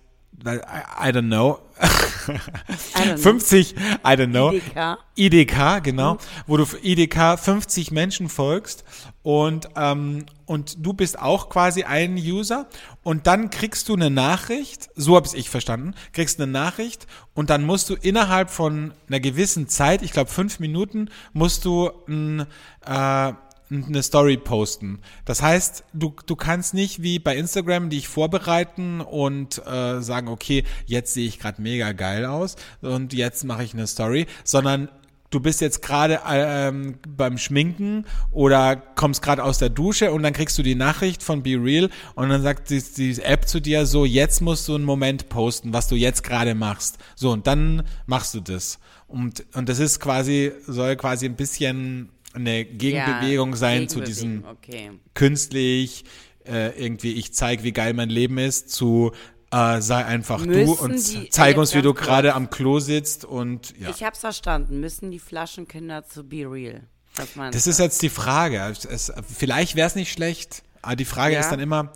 I, I don't know, I don't know. 50, I don't know. IDK. IDK, genau, wo du IDK 50 Menschen folgst und, ähm, und du bist auch quasi ein User und dann kriegst du eine Nachricht, so habe ich verstanden, kriegst eine Nachricht und dann musst du innerhalb von einer gewissen Zeit, ich glaube fünf Minuten, musst du ein, äh, eine Story posten. Das heißt, du, du kannst nicht wie bei Instagram dich vorbereiten und äh, sagen, okay, jetzt sehe ich gerade mega geil aus und jetzt mache ich eine Story, sondern du bist jetzt gerade ähm, beim Schminken oder kommst gerade aus der Dusche und dann kriegst du die Nachricht von Be Real und dann sagt die, die App zu dir so, jetzt musst du einen Moment posten, was du jetzt gerade machst. So, und dann machst du das. Und, und das ist quasi, soll quasi ein bisschen eine Gegenbewegung Ja, sein zu diesem Okay. künstlich, äh, irgendwie ich zeig, wie geil mein Leben ist, zu äh, sei einfach du Müssen und die- zeig uns, wie du gerade am Klo sitzt und ja. Ich hab's verstanden. Müssen die Flaschenkinder zu Be Real? Das du? ist jetzt die Frage. Es, vielleicht wäre es nicht schlecht, aber die Frage Ja. ist dann immer,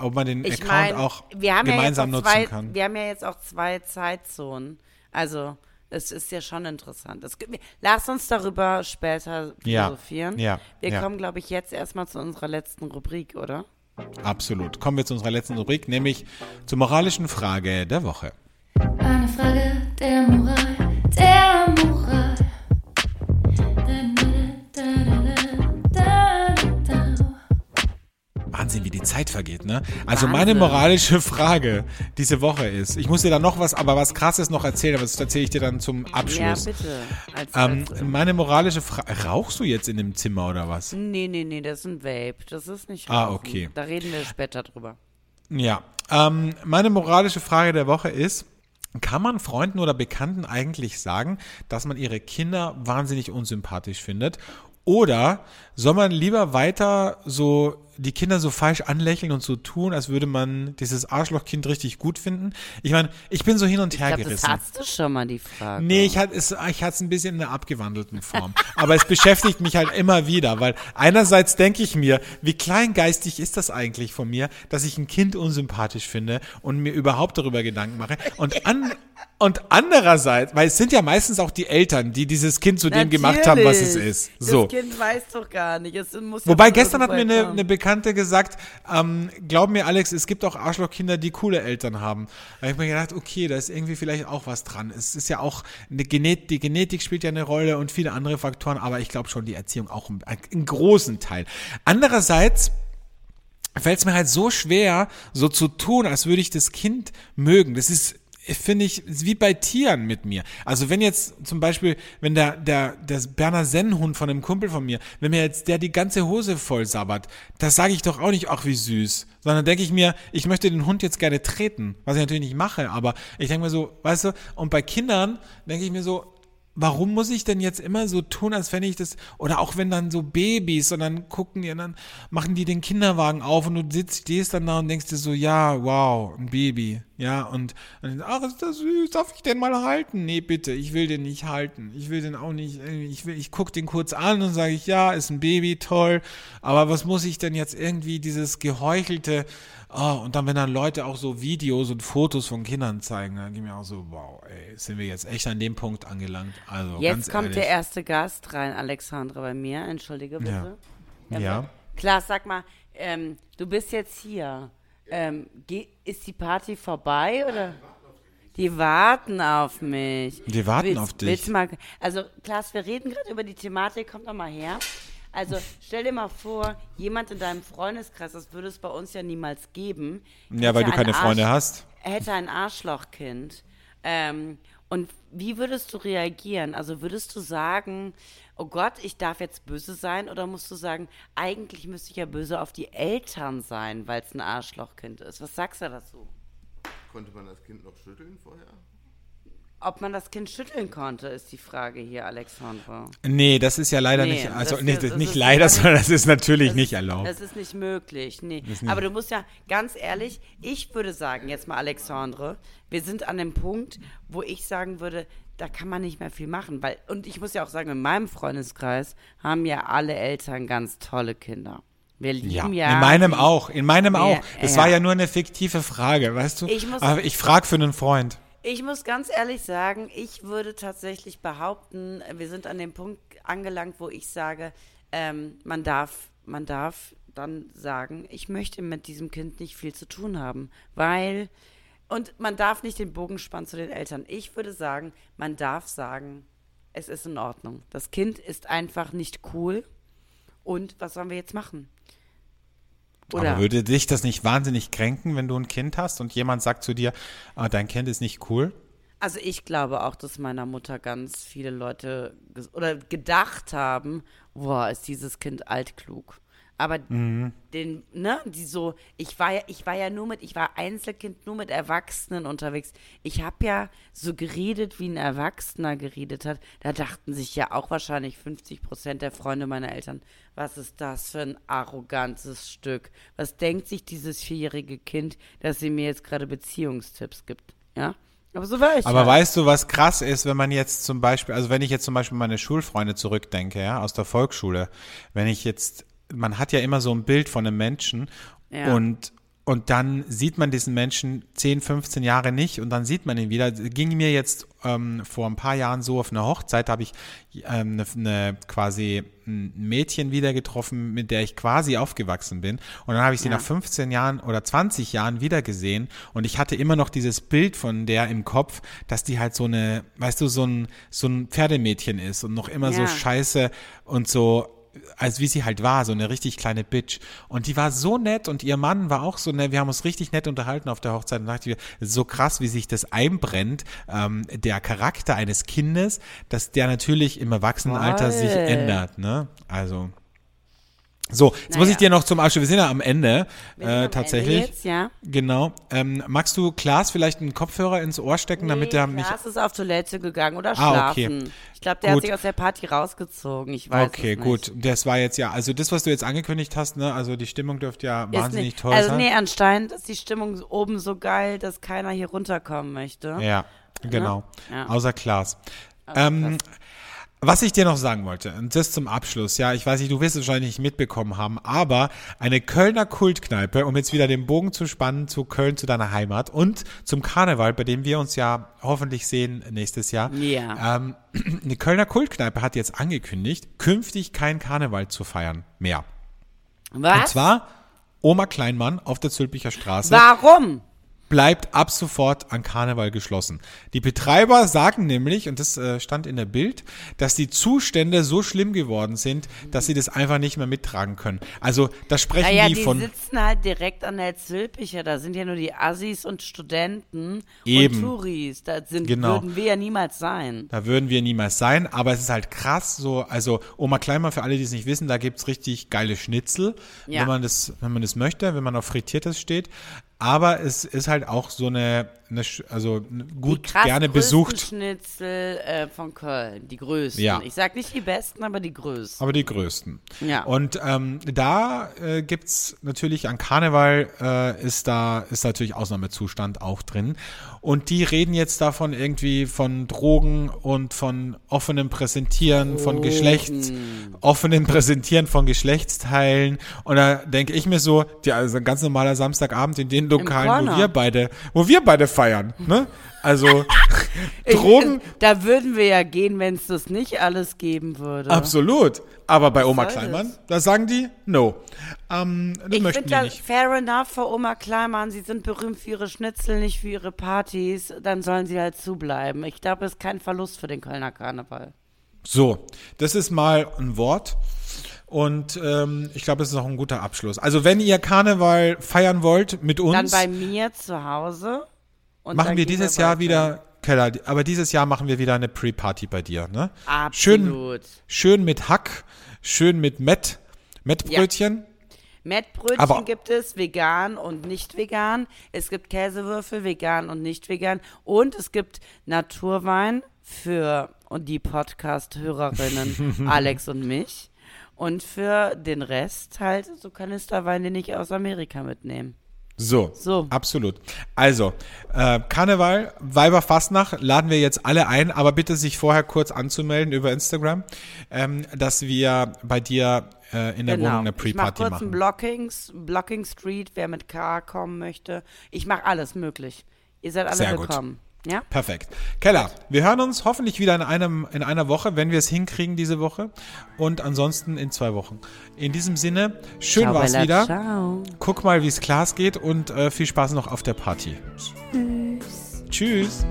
ob man den ich Account mein, auch wir haben gemeinsam ja auch nutzen zwei, kann. Wir haben ja jetzt auch zwei Zeitzonen. Also, es ist ja schon interessant. Es gibt, lass uns darüber später Ja. philosophieren. Ja. Wir Ja. kommen, glaube ich, jetzt erstmal zu unserer letzten Rubrik, oder? Absolut. Kommen wir zu unserer letzten Rubrik, nämlich zur moralischen Frage der Woche. Eine Frage der Moral, der Moral. Wahnsinn, wie die Zeit vergeht, ne? Also Wahnsinn. meine moralische Frage diese Woche ist, ich muss dir da noch was, aber was krasses noch erzählen, aber das erzähle ich dir dann zum Abschluss. Ja, bitte. Als, ähm, als, meine moralische Frage, rauchst du jetzt in dem Zimmer oder was? nee, nee, nee, das ist ein Vape. Das ist nicht Ah, Rauchen. okay. Da reden wir später drüber. Ja, ähm, meine moralische Frage der Woche ist, kann man Freunden oder Bekannten eigentlich sagen, dass man ihre Kinder wahnsinnig unsympathisch findet? Oder soll man lieber weiter so die Kinder so falsch anlächeln und so tun, als würde man dieses Arschlochkind richtig gut finden? Ich meine, ich bin so hin und Ich her glaube, das gerissen. hast du schon mal, die Frage. Nee, ich hatte es, ich hatte es ein bisschen in einer abgewandelten Form. Aber es beschäftigt mich halt immer wieder, weil einerseits denke ich mir, wie kleingeistig ist das eigentlich von mir, dass ich ein Kind unsympathisch finde und mir überhaupt darüber Gedanken mache. Und an, und andererseits, weil es sind ja meistens auch die Eltern, die dieses Kind zu dem gemacht haben, was es Natürlich. ist. So. Das Kind weiß doch gar nicht. Wobei gestern hat mir eine, eine Bekannte gesagt, ähm, glaub mir Alex, es gibt auch Arschlochkinder, die coole Eltern haben. Da habe ich mir gedacht, okay, da ist irgendwie vielleicht auch was dran. Es ist ja auch, eine Genet die Genetik spielt ja eine Rolle und viele andere Faktoren, aber ich glaube schon die Erziehung auch einen, einen großen Teil. Andererseits fällt es mir halt so schwer, so zu tun, als würde ich das Kind mögen. Das ist finde ich, wie bei Tieren mit mir. Also wenn jetzt zum Beispiel, wenn der, der, der Berner Sennenhund von einem Kumpel von mir, wenn mir jetzt der die ganze Hose voll sabbert, das sage ich doch auch nicht, ach wie süß. Sondern denke ich mir, ich möchte den Hund jetzt gerne treten, was ich natürlich nicht mache, aber ich denke mir so, weißt du, und bei Kindern denke ich mir so, warum muss ich denn jetzt immer so tun, als wenn ich das, oder auch wenn dann so Babys, dann gucken die dann machen die den Kinderwagen auf und du sitzt, stehst dann da und denkst dir so, ja, wow, ein Baby, ja, und, und ach, ist das süß, darf ich den mal halten? Nee, bitte, ich will den nicht halten, ich will den auch nicht, ich will, ich guck den kurz an und sage ich, ja, ist ein Baby, toll, aber was muss ich denn jetzt irgendwie dieses geheuchelte, Oh, und dann, wenn dann Leute auch so Videos und Fotos von Kindern zeigen, dann geht mir auch so, wow, ey, sind wir jetzt echt an dem Punkt angelangt. Also Jetzt kommt ehrlich. der erste Gast rein, Alexandra, bei mir. Entschuldige bitte. Ja. Ja. Klaas, sag mal, ähm, du bist jetzt hier. Ähm, ist die Party vorbei oder? Die warten auf mich. Die warten willst, auf dich. Mal, also, Klaas, wir reden gerade über die Thematik. Komm doch mal her. Also, stell dir mal vor, jemand in deinem Freundeskreis, das würde es bei uns ja niemals geben. Ja, weil hätte du keine ein Freunde Arsch- hast. Hätte ein Arschlochkind. Ähm, und wie würdest du reagieren? Also würdest du sagen, oh Gott, ich darf jetzt böse sein? Oder musst du sagen, eigentlich müsste ich ja böse auf die Eltern sein, weil es ein Arschlochkind ist? Was sagst du dazu? Konnte man das Kind noch schütteln vorher? Ob man das Kind schütteln konnte, ist die Frage hier, Alexandra. Nee, das ist ja leider Nee, nicht, also das- nee, das- das nicht leider, sondern das ist natürlich Das nicht erlaubt. Das ist nicht möglich, nee. nicht- Aber du musst ja, ganz ehrlich, ich würde sagen, jetzt mal Alexandre, wir sind an dem Punkt, wo ich sagen würde, da kann man nicht mehr viel machen. Weil, und ich muss ja auch sagen, in meinem Freundeskreis haben ja alle Eltern ganz tolle Kinder. Wir Ja, lieben ja. in meinem auch, in meinem Ja, auch. Das ja. war ja nur eine fiktive Frage, weißt du? Ich muss- Aber ich frage für einen Freund. Ich muss ganz ehrlich sagen, ich würde tatsächlich behaupten, wir sind an dem Punkt angelangt, wo ich sage, ähm, man darf, man darf dann sagen, ich möchte mit diesem Kind nicht viel zu tun haben, weil und man darf nicht den Bogen spannen zu den Eltern. Ich würde sagen, man darf sagen, es ist in Ordnung. Das Kind ist einfach nicht cool und was sollen wir jetzt machen? Oder Aber würde dich das nicht wahnsinnig kränken, wenn du ein Kind hast und jemand sagt zu dir, ah, dein Kind ist nicht cool? Also ich glaube auch, dass meiner Mutter ganz viele Leute oder gedacht haben, boah, ist dieses Kind altklug. Aber Mhm. den, ne, die so, ich war ja, ich war ja nur mit, ich war Einzelkind nur mit Erwachsenen unterwegs. Ich habe ja so geredet, wie ein Erwachsener geredet hat. Da dachten sich ja auch wahrscheinlich 50 Prozent der Freunde meiner Eltern, was ist das für ein arrogantes Stück? Was denkt sich dieses vierjährige Kind, dass sie mir jetzt gerade Beziehungstipps gibt? Ja? Aber so war ich. Aber halt. weißt du, was krass ist, wenn man jetzt zum Beispiel, also wenn ich jetzt zum Beispiel meine Schulfreunde zurückdenke, ja, aus der Volksschule, wenn ich jetzt, man hat ja immer so ein Bild von einem Menschen Ja. und und dann sieht man diesen Menschen 10, 15 Jahre nicht und dann sieht man ihn wieder. Ging mir jetzt ähm, vor ein paar Jahren so auf einer Hochzeit, habe ich ähm, eine, eine quasi ein Mädchen wieder getroffen, mit der ich quasi aufgewachsen bin. Und dann habe ich sie Ja. nach 15 Jahren oder 20 Jahren wieder gesehen und ich hatte immer noch dieses Bild von der im Kopf, dass die halt so eine, weißt du, so ein, so ein Pferdemädchen ist und noch immer so Ja. scheiße und so als wie sie halt war, so eine richtig kleine Bitch. Und die war so nett und ihr Mann war auch so nett. Wir haben uns richtig nett unterhalten auf der Hochzeit und dachte ich, so krass, wie sich das einbrennt, ähm, der Charakter eines Kindes, dass der natürlich im Erwachsenenalter sich Voll. ändert, ne? Also. So, jetzt muss Naja. ich dir noch zum Abschluss, wir sind ja am Ende, äh, Ende tatsächlich. Jetzt, ja. Genau. Ähm, magst du Klaas vielleicht einen Kopfhörer ins Ohr stecken, damit der mich. Klaas ist auf Toilette gegangen oder Ah, okay. schlafen. Ich glaube, der Gut. hat sich aus der Party rausgezogen. Ich weiß Okay, gut. Das war jetzt ja, also das, was du jetzt angekündigt hast, ne, also die Stimmung dürfte ja Ist wahnsinnig nicht, toll also sein. nee, anscheinend ist die Stimmung oben so geil, dass keiner hier runterkommen möchte. Ja, genau. Ja. Außer Klaas. Ähm, was ich dir noch sagen wollte, und das zum Abschluss, ja, ich weiß nicht, du wirst es wahrscheinlich nicht mitbekommen haben, aber eine Kölner Kultkneipe, um jetzt wieder den Bogen zu spannen zu Köln, zu deiner Heimat und zum Karneval, bei dem wir uns ja hoffentlich sehen nächstes Jahr. Ja. Ähm, [CLEARS THROAT] eine Kölner Kultkneipe hat jetzt angekündigt, künftig kein Karneval zu feiern mehr. Was? Und zwar Oma Kleinmann auf der Zülpicher Straße Warum? Bleibt ab sofort an Karneval geschlossen. Die Betreiber sagen nämlich, und das äh, stand in der Bild, dass die Zustände so schlimm geworden sind, dass sie das einfach nicht mehr mittragen können. Also da sprechen Naja, die die von sitzen halt direkt an der Zülpicher. Da sind ja nur die Assis und Studenten Eben. und Touris. Da sind, Genau. würden wir ja niemals sein. Da würden wir niemals sein, aber es ist halt krass, so, also Oma Kleinmann, für alle, die es nicht wissen, da gibt's richtig geile Schnitzel, Ja. wenn man das, wenn man das möchte, wenn man auf Frittiertes steht. Aber es ist halt auch so eine, eine also Die gut gerne besucht, Schnitzel äh, von Köln. Die größten. Ja. Ich sag nicht die besten, aber die größten. aber die größten. Ja. Und ähm, da äh, gibt's natürlich an Karneval äh, ist da ist natürlich Ausnahmezustand auch drin. Und die reden jetzt davon irgendwie von Drogen und von offenem Präsentieren von Geschlechts, offenem Präsentieren von Geschlechtsteilen. Und da denke ich mir so, ja, also ein ganz normaler Samstagabend in den Lokalen, wo wir beide, wo wir beide feiern. Feiern, ne? Also [LAUGHS] Drogen, Ich, da würden wir ja gehen, wenn es das nicht alles geben würde. absolut. Aber bei Oma soll Kleinmann, da sagen die no. Ähm, das Ich möchten die das nicht. fair enough für Oma Kleimann. Sie sind berühmt für ihre Schnitzel, nicht für ihre Partys. Dann sollen sie halt zubleiben. Ich glaube, es ist kein Verlust für den Kölner Karneval. So, das ist mal ein Wort. Und ähm, ich glaube, das ist auch ein guter Abschluss. Also wenn ihr Karneval feiern wollt mit uns, Dann bei mir zu Hause. Und machen wir dieses weiter. Jahr wieder, Keller, aber dieses Jahr machen wir wieder eine Pre-Party bei dir, ne? Schön, Absolut. schön mit Hack, schön mit Met, Mettbrötchen. Mettbrötchen Aber- gibt es vegan und nicht vegan. Es gibt Käsewürfel vegan und nicht vegan. Und es gibt Naturwein für und die Podcast-Hörerinnen [LAUGHS] Alex und mich. Und für den Rest halt so Kanisterwein, den ich aus Amerika mitnehme. So, So. absolut. Also, äh, Karneval, Weiberfastnacht laden wir jetzt alle ein, aber bitte sich vorher kurz anzumelden über Instagram, ähm, dass wir bei dir äh, in der Wohnung eine Genau. ich mache Pre-Party kurz machen. ein Blockings, Blocking Street, wer mit K kommen möchte. Ich mache alles möglich. Ihr seid alle Sehr gut. Ja? Perfekt. Keller, wir hören uns hoffentlich wieder in, einem, in einer Woche, wenn wir es hinkriegen diese Woche. Und ansonsten in zwei Wochen. In diesem Sinne, schön war's Bella, wieder. Ciao. Guck mal, wie es Klaas geht und äh, viel Spaß noch auf der Party. Tschüss. Tschüss.